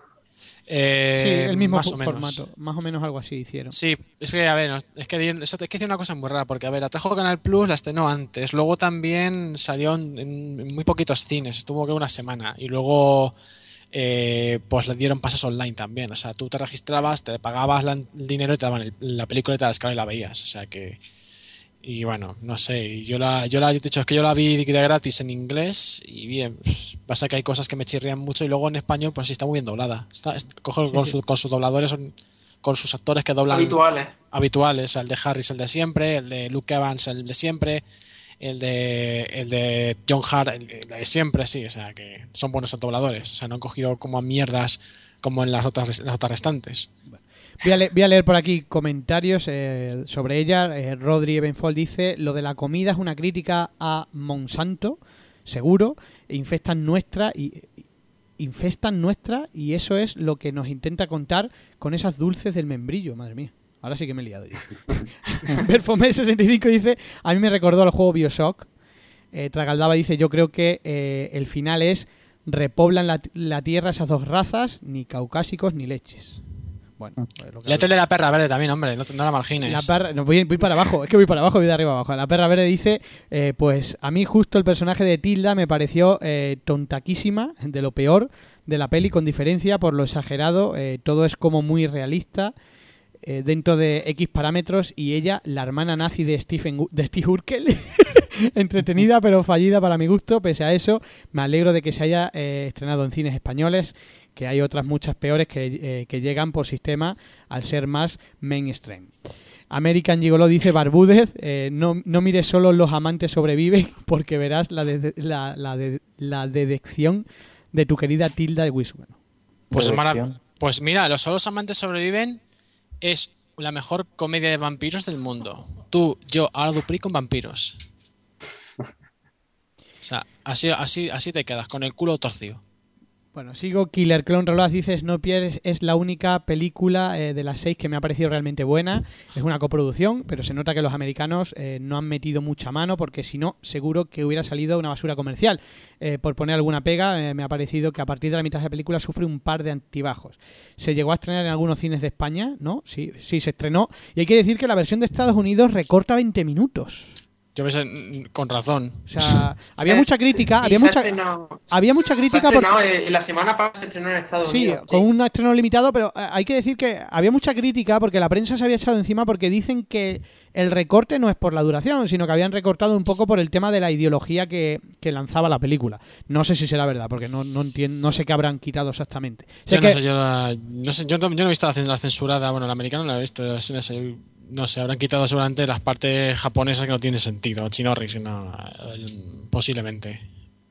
Eh, sí, el mismo más fu- o menos. formato. Más o menos algo así hicieron. Sí, es que, a ver, es que, es que hicieron una cosa muy rara, porque, a ver, la trajo Canal Plus, la estrenó antes, luego también salió en, en muy poquitos cines, estuvo que una semana, y luego eh, pues le dieron pases online también, o sea, tú te registrabas, te pagabas la- el dinero y te daban el- la película y te la descargabas y la veías, o sea que... Y bueno, no sé, yo la, yo la, yo te he dicho, es que yo la vi de gratis en inglés y bien, pasa que hay cosas que me chirrían mucho y luego en español pues sí está muy bien doblada. Está, Sí, con, sí. su- con sus dobladores, son- con sus actores que doblan Habituales. habituales, el de Harris el de siempre, el de Luke Evans el de siempre, el de el de John Hart el el de siempre, sí, o sea que son buenos dobladores, o sea, no han cogido como a mierdas como en las otras las otras restantes. Voy a, le- voy a leer por aquí comentarios eh, sobre ella. Eh, Rodri Ebenfold dice: Lo de la comida es una crítica a Monsanto, seguro. e infestan nuestra y. Infestan nuestra y eso es lo que nos intenta contar con esas dulces del membrillo, madre mía. Ahora sí que me he liado yo. Perfume65 dice, a mí me recordó al juego Bioshock. Eh, Tragaldaba dice, yo creo que eh, el final es repoblan la, la tierra esas dos razas, ni caucásicos ni leches. Bueno, pues lo que Léete el de la perra verde también, hombre, no, no la margines. La perra, no, voy, voy para abajo, es que voy para abajo, voy de arriba abajo. La perra verde dice, eh, pues a mí justo el personaje de Tilda me pareció eh, tontaquísima, de lo peor de la peli, con diferencia por lo exagerado, eh, todo es como muy realista eh, dentro de X parámetros y ella, la hermana nazi de, Stephen, de Steve Urkel, entretenida pero fallida para mi gusto, pese a eso, me alegro de que se haya eh, estrenado en cines españoles, que hay otras muchas peores que, eh, que llegan por sistema al ser más mainstream. American Gigolo dice Barbúdez, eh, no, no mires solo los amantes sobreviven porque verás la, de- la, la, de- la dedección de tu querida Tilda de Wisman. Pues, pues mira, Los solos amantes sobreviven es la mejor comedia de vampiros del mundo. Tú, yo, ahora Dupri con vampiros. Sea, así, así, así te quedas, con el culo torcido. Bueno, sigo Killer Clone Reload dice Snowpiercer es la única película eh, de las seis que me ha parecido realmente buena. Es una coproducción, pero se nota que los americanos eh, no han metido mucha mano porque si no, seguro que hubiera salido una basura comercial. Eh, por poner alguna pega, eh, me ha parecido que a partir de la mitad de la película sufre un par de antibajos. Se llegó a estrenar en algunos cines de España, ¿no? Sí, sí, se estrenó. Y hay que decir que la versión de Estados Unidos recorta 20 minutos. Yo mm, con razón. O sea, había Eh, mucha crítica, sí, había mucha, había mucha crítica porque... estrenado, eh, la semana pasada se estrenó en Estados Sí, Unidos. con un estreno limitado, pero eh, hay que decir que había mucha crítica porque la prensa se había echado encima porque dicen que el recorte no es por la duración, sino que habían recortado un poco por el tema de la ideología que, que lanzaba la película. No sé si será verdad, porque no, no, entiendo, no sé qué habrán quitado exactamente. Sé Yo no sé, yo, la- no sé, yo no, yo no he visto la, la censurada, bueno, la americana no la he visto, sé, no sé, habrán quitado seguramente las partes japonesas que no tienen sentido, chinorri, sino, eh, posiblemente,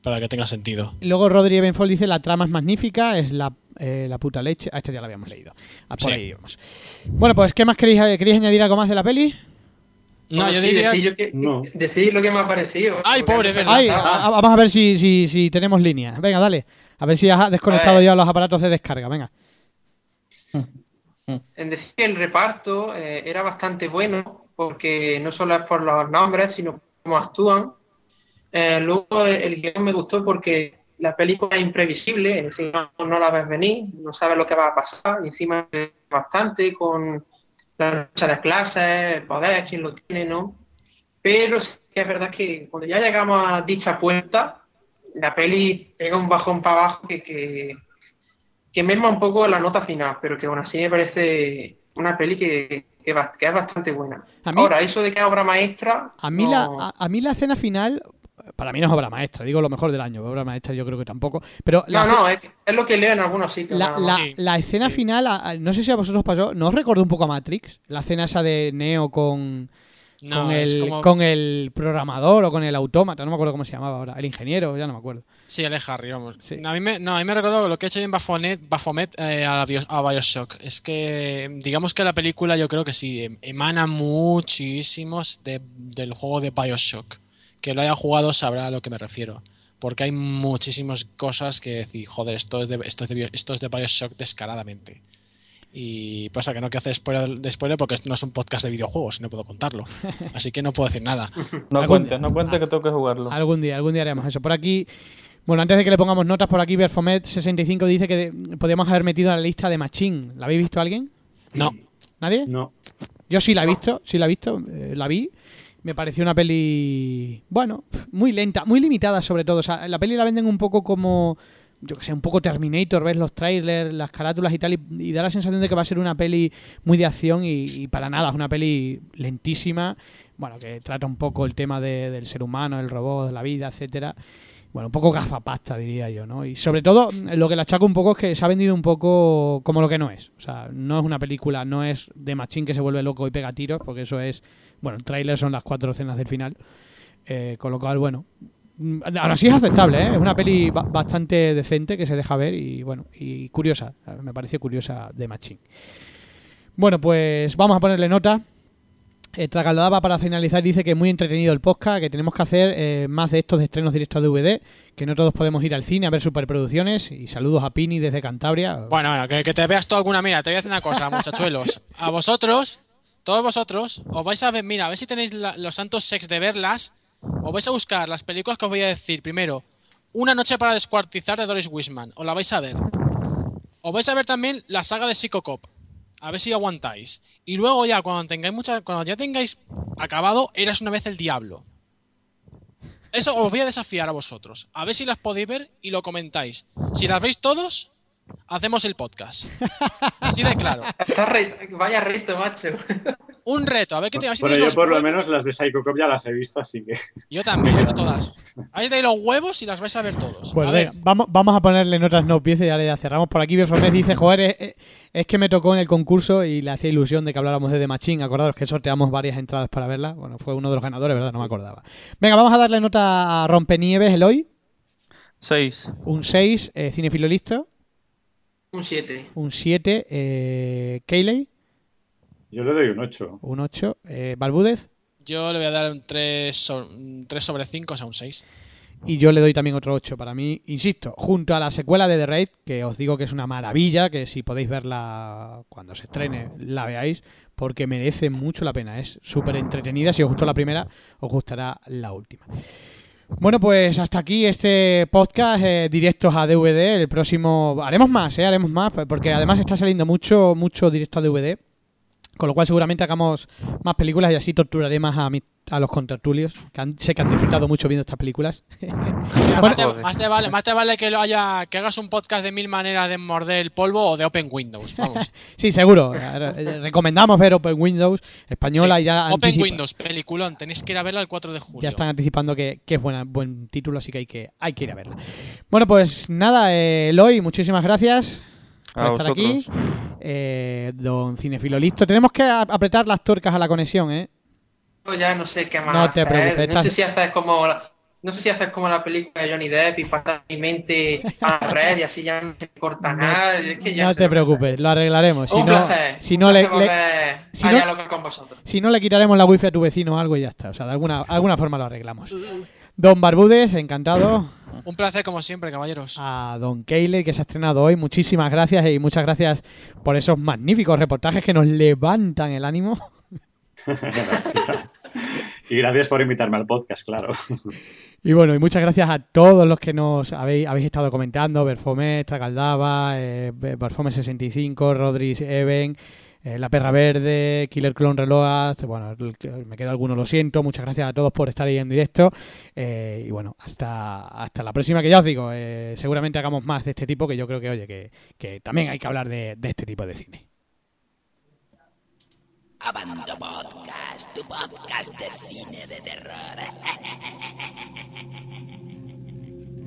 para que tenga sentido. Luego Rodri Benfold dice la trama es magnífica, es la, eh, la puta leche. A este ya la habíamos leído. Ah, por Sí. ahí íbamos. Bueno, pues ¿qué más queréis, queréis añadir algo más de la peli? No, Bueno, yo sí, diría... decir, lo que me ha parecido. Ay, pobre, verdad. Ay, a- a- vamos a ver si, si, si tenemos línea. Venga, dale. A ver si has desconectado ya los aparatos de descarga. Venga. En decir que el reparto eh, era bastante bueno, porque no solo es por los nombres, sino cómo actúan. Eh, luego eh, el guion me gustó porque la película es imprevisible, es decir, no, la ves venir, no sabes lo que va a pasar, y encima bastante con la lucha de clases, el poder, quién lo tiene, ¿no? Pero sí que es verdad que cuando ya llegamos a dicha puerta, la peli pega un bajón para abajo que, que merma un poco la nota final, pero que aún así me parece una peli que, que, es bastante buena. A mí- Ahora, eso de que es obra maestra, A mí, no- la, a, a mí la escena final, para mí no es obra maestra, digo lo mejor del año, obra maestra yo creo que tampoco. Pero la, no, no, es, es lo que leo en algunos sitios. la, la- escena final, a- a- no sé si a vosotros os pasó, ¿no os recordó un poco a Matrix? La escena esa de Neo con, No, con, el, como- con el programador o con el autómata, no me acuerdo cómo se llamaba ahora, el ingeniero, ya no me acuerdo. Sí, es Harry, vamos. A mí me, no, a mí me recordó lo que ha hecho en Bafomet, Baphomet eh, a, la Bio- a Bioshock. Es que, digamos que la película yo creo que sí, em- emana muchísimos de- del juego de Bioshock. Que lo haya jugado sabrá a lo que me refiero. Porque hay muchísimas cosas que decir, joder, esto es de, esto es de, esto es de Bioshock descaradamente. Y pasa que no quiero hacer spoiler, de spoiler porque esto no es un podcast de videojuegos y no puedo contarlo. Así que no puedo decir nada. No cuentes, no cuentes que tengo que jugarlo. Algún día, algún día haremos eso. Por aquí, bueno, antes de que le pongamos notas, por aquí Berfomet65 dice que podríamos haber metido en la lista de Machín. ¿La habéis visto alguien? No. ¿Nadie? No. Yo sí la he visto, sí la he visto, eh, la vi. Me pareció una peli, bueno, muy lenta, muy limitada sobre todo. O sea, la peli la venden un poco como, yo que sé, un poco Terminator, ves los trailers, las carátulas y tal, y, da la sensación de que va a ser una peli muy de acción y, y para nada, es una peli lentísima, bueno, que trata un poco el tema de- del ser humano, el robot, la vida, etcétera. Bueno, un poco gafapasta, diría yo, ¿no? Y sobre todo, lo que la achaco un poco es que se ha vendido un poco como lo que no es. O sea, no es una película, no es de machín que se vuelve loco y pega tiros, porque eso es. Bueno, el tráiler son las cuatro escenas del final. Eh, con lo cual, bueno. Mm, Ahora sí es aceptable, ¿eh? Es una peli ba- bastante decente que se deja ver y, bueno, y curiosa. Me parece curiosa de machín. Bueno, pues vamos a ponerle nota. Eh, Tragaldaba para finalizar dice que muy entretenido el podcast, que tenemos que hacer eh, más de estos de estrenos directos de DVD, que no todos podemos ir al cine a ver superproducciones. Y saludos a Pini desde Cantabria. Bueno, bueno, que, que te veas tú alguna. Mira, te voy a decir una cosa, muchachuelos. A vosotros, todos vosotros os vais a ver, mira, a ver si tenéis la- los santos sex de verlas, os vais a buscar las películas que os voy a decir. Primero, Una noche para descuartizar de Doris Wisman, os la vais a ver. Os vais a ver también la saga de Psychocop, a ver si aguantáis. Y luego ya, cuando tengáis mucha, cuando ya tengáis acabado, Eras una vez el diablo. Eso os voy a desafiar a vosotros. A ver si las podéis ver y lo comentáis. Si las veis todos, hacemos el podcast. Así de claro. Vaya reto, macho. Un reto, a ver qué te a ver si Bueno, yo por lo menos las de Psycho Cop ya las he visto, así que. Yo también, yo todas. A si tenéis los huevos y las vais a ver todos. Pues a ver, venga, vamos, vamos a ponerle notas no piezas y ahora ya cerramos. Por aquí Biosomez dice, joder, es, es- es que me tocó en el concurso y le hacía ilusión de que habláramos de The Machine. Acordaros que sorteamos varias entradas para verla. Bueno, fue uno de los ganadores, ¿verdad? No me acordaba. Venga, vamos a darle nota a Rompenieves, Eloy. 6. Un 6, eh, Cinefilo listo. Un 7. Un 7, eh, Keyley. Yo le doy un 8. Un 8, eh, Balbúdez. yo le voy a dar un 3, sobre 5, o sea, un 6. Y yo le doy también otro 8 para mí, insisto, junto a la secuela de The Raid, que os digo que es una maravilla, que si podéis verla cuando se estrene, la veáis, porque merece mucho la pena. Es súper entretenida. Si os gustó la primera, os gustará la última. Bueno, pues hasta aquí este podcast eh, directos a DVD. El próximo haremos más, eh, haremos más, porque además está saliendo mucho, mucho directo a DVD. Con lo cual seguramente hagamos más películas y así torturaré más a, mi- a los contertulios, que han- sé que han disfrutado mucho viendo estas películas. más, te, más te vale, más te vale que, lo haya, que hagas un podcast de mil maneras de morder el polvo o de Open Windows. Vamos. Sí, seguro. Eh, Recomendamos ver Open Windows española Sí, y ya Open anticipa- Windows, peliculón. Tenéis que ir a verla el 4 de julio. Ya están anticipando que, que es buena, buen título, así que hay que, hay que ir a verla. Bueno, pues nada, eh, Eloy, muchísimas gracias por A estar aquí. Eh, don Cinefilo, listo. Tenemos que apretar las tuercas a la conexión, ¿eh? Yo ya no sé qué más No te hacer. preocupes, No sé si haces como la, no sé si haces como la película de Johnny Depp y pasar mi mente a la red y así ya no se corta nada. Es que ya No te preocupes, lo arreglaremos. Si Un no, si un no le, placer le- volver si a no- dialogar con vosotros. si no le quitaremos la wifi a tu vecino o algo y ya está. O sea, de alguna, alguna forma lo arreglamos. Don Barbúdez, encantado. Un placer como siempre, caballeros. A Don Keyle, que se ha estrenado hoy. Muchísimas gracias y muchas gracias por esos magníficos reportajes que nos levantan el ánimo. Y gracias por invitarme al podcast, claro. Y bueno, y muchas gracias a todos los que nos habéis, habéis estado comentando, Berfomé, Tragaldaba, eh, Berfome65, Rodríguez Even, eh, La Perra Verde, Killer Clone Reload, bueno, el que- me queda alguno, lo siento, muchas gracias a todos por estar ahí en directo eh, y bueno, hasta, hasta la próxima que ya os digo, eh, seguramente hagamos más de este tipo que yo creo que, oye, que, que también hay que hablar de, de este tipo de cine. Abando Podcast, tu podcast de cine de terror.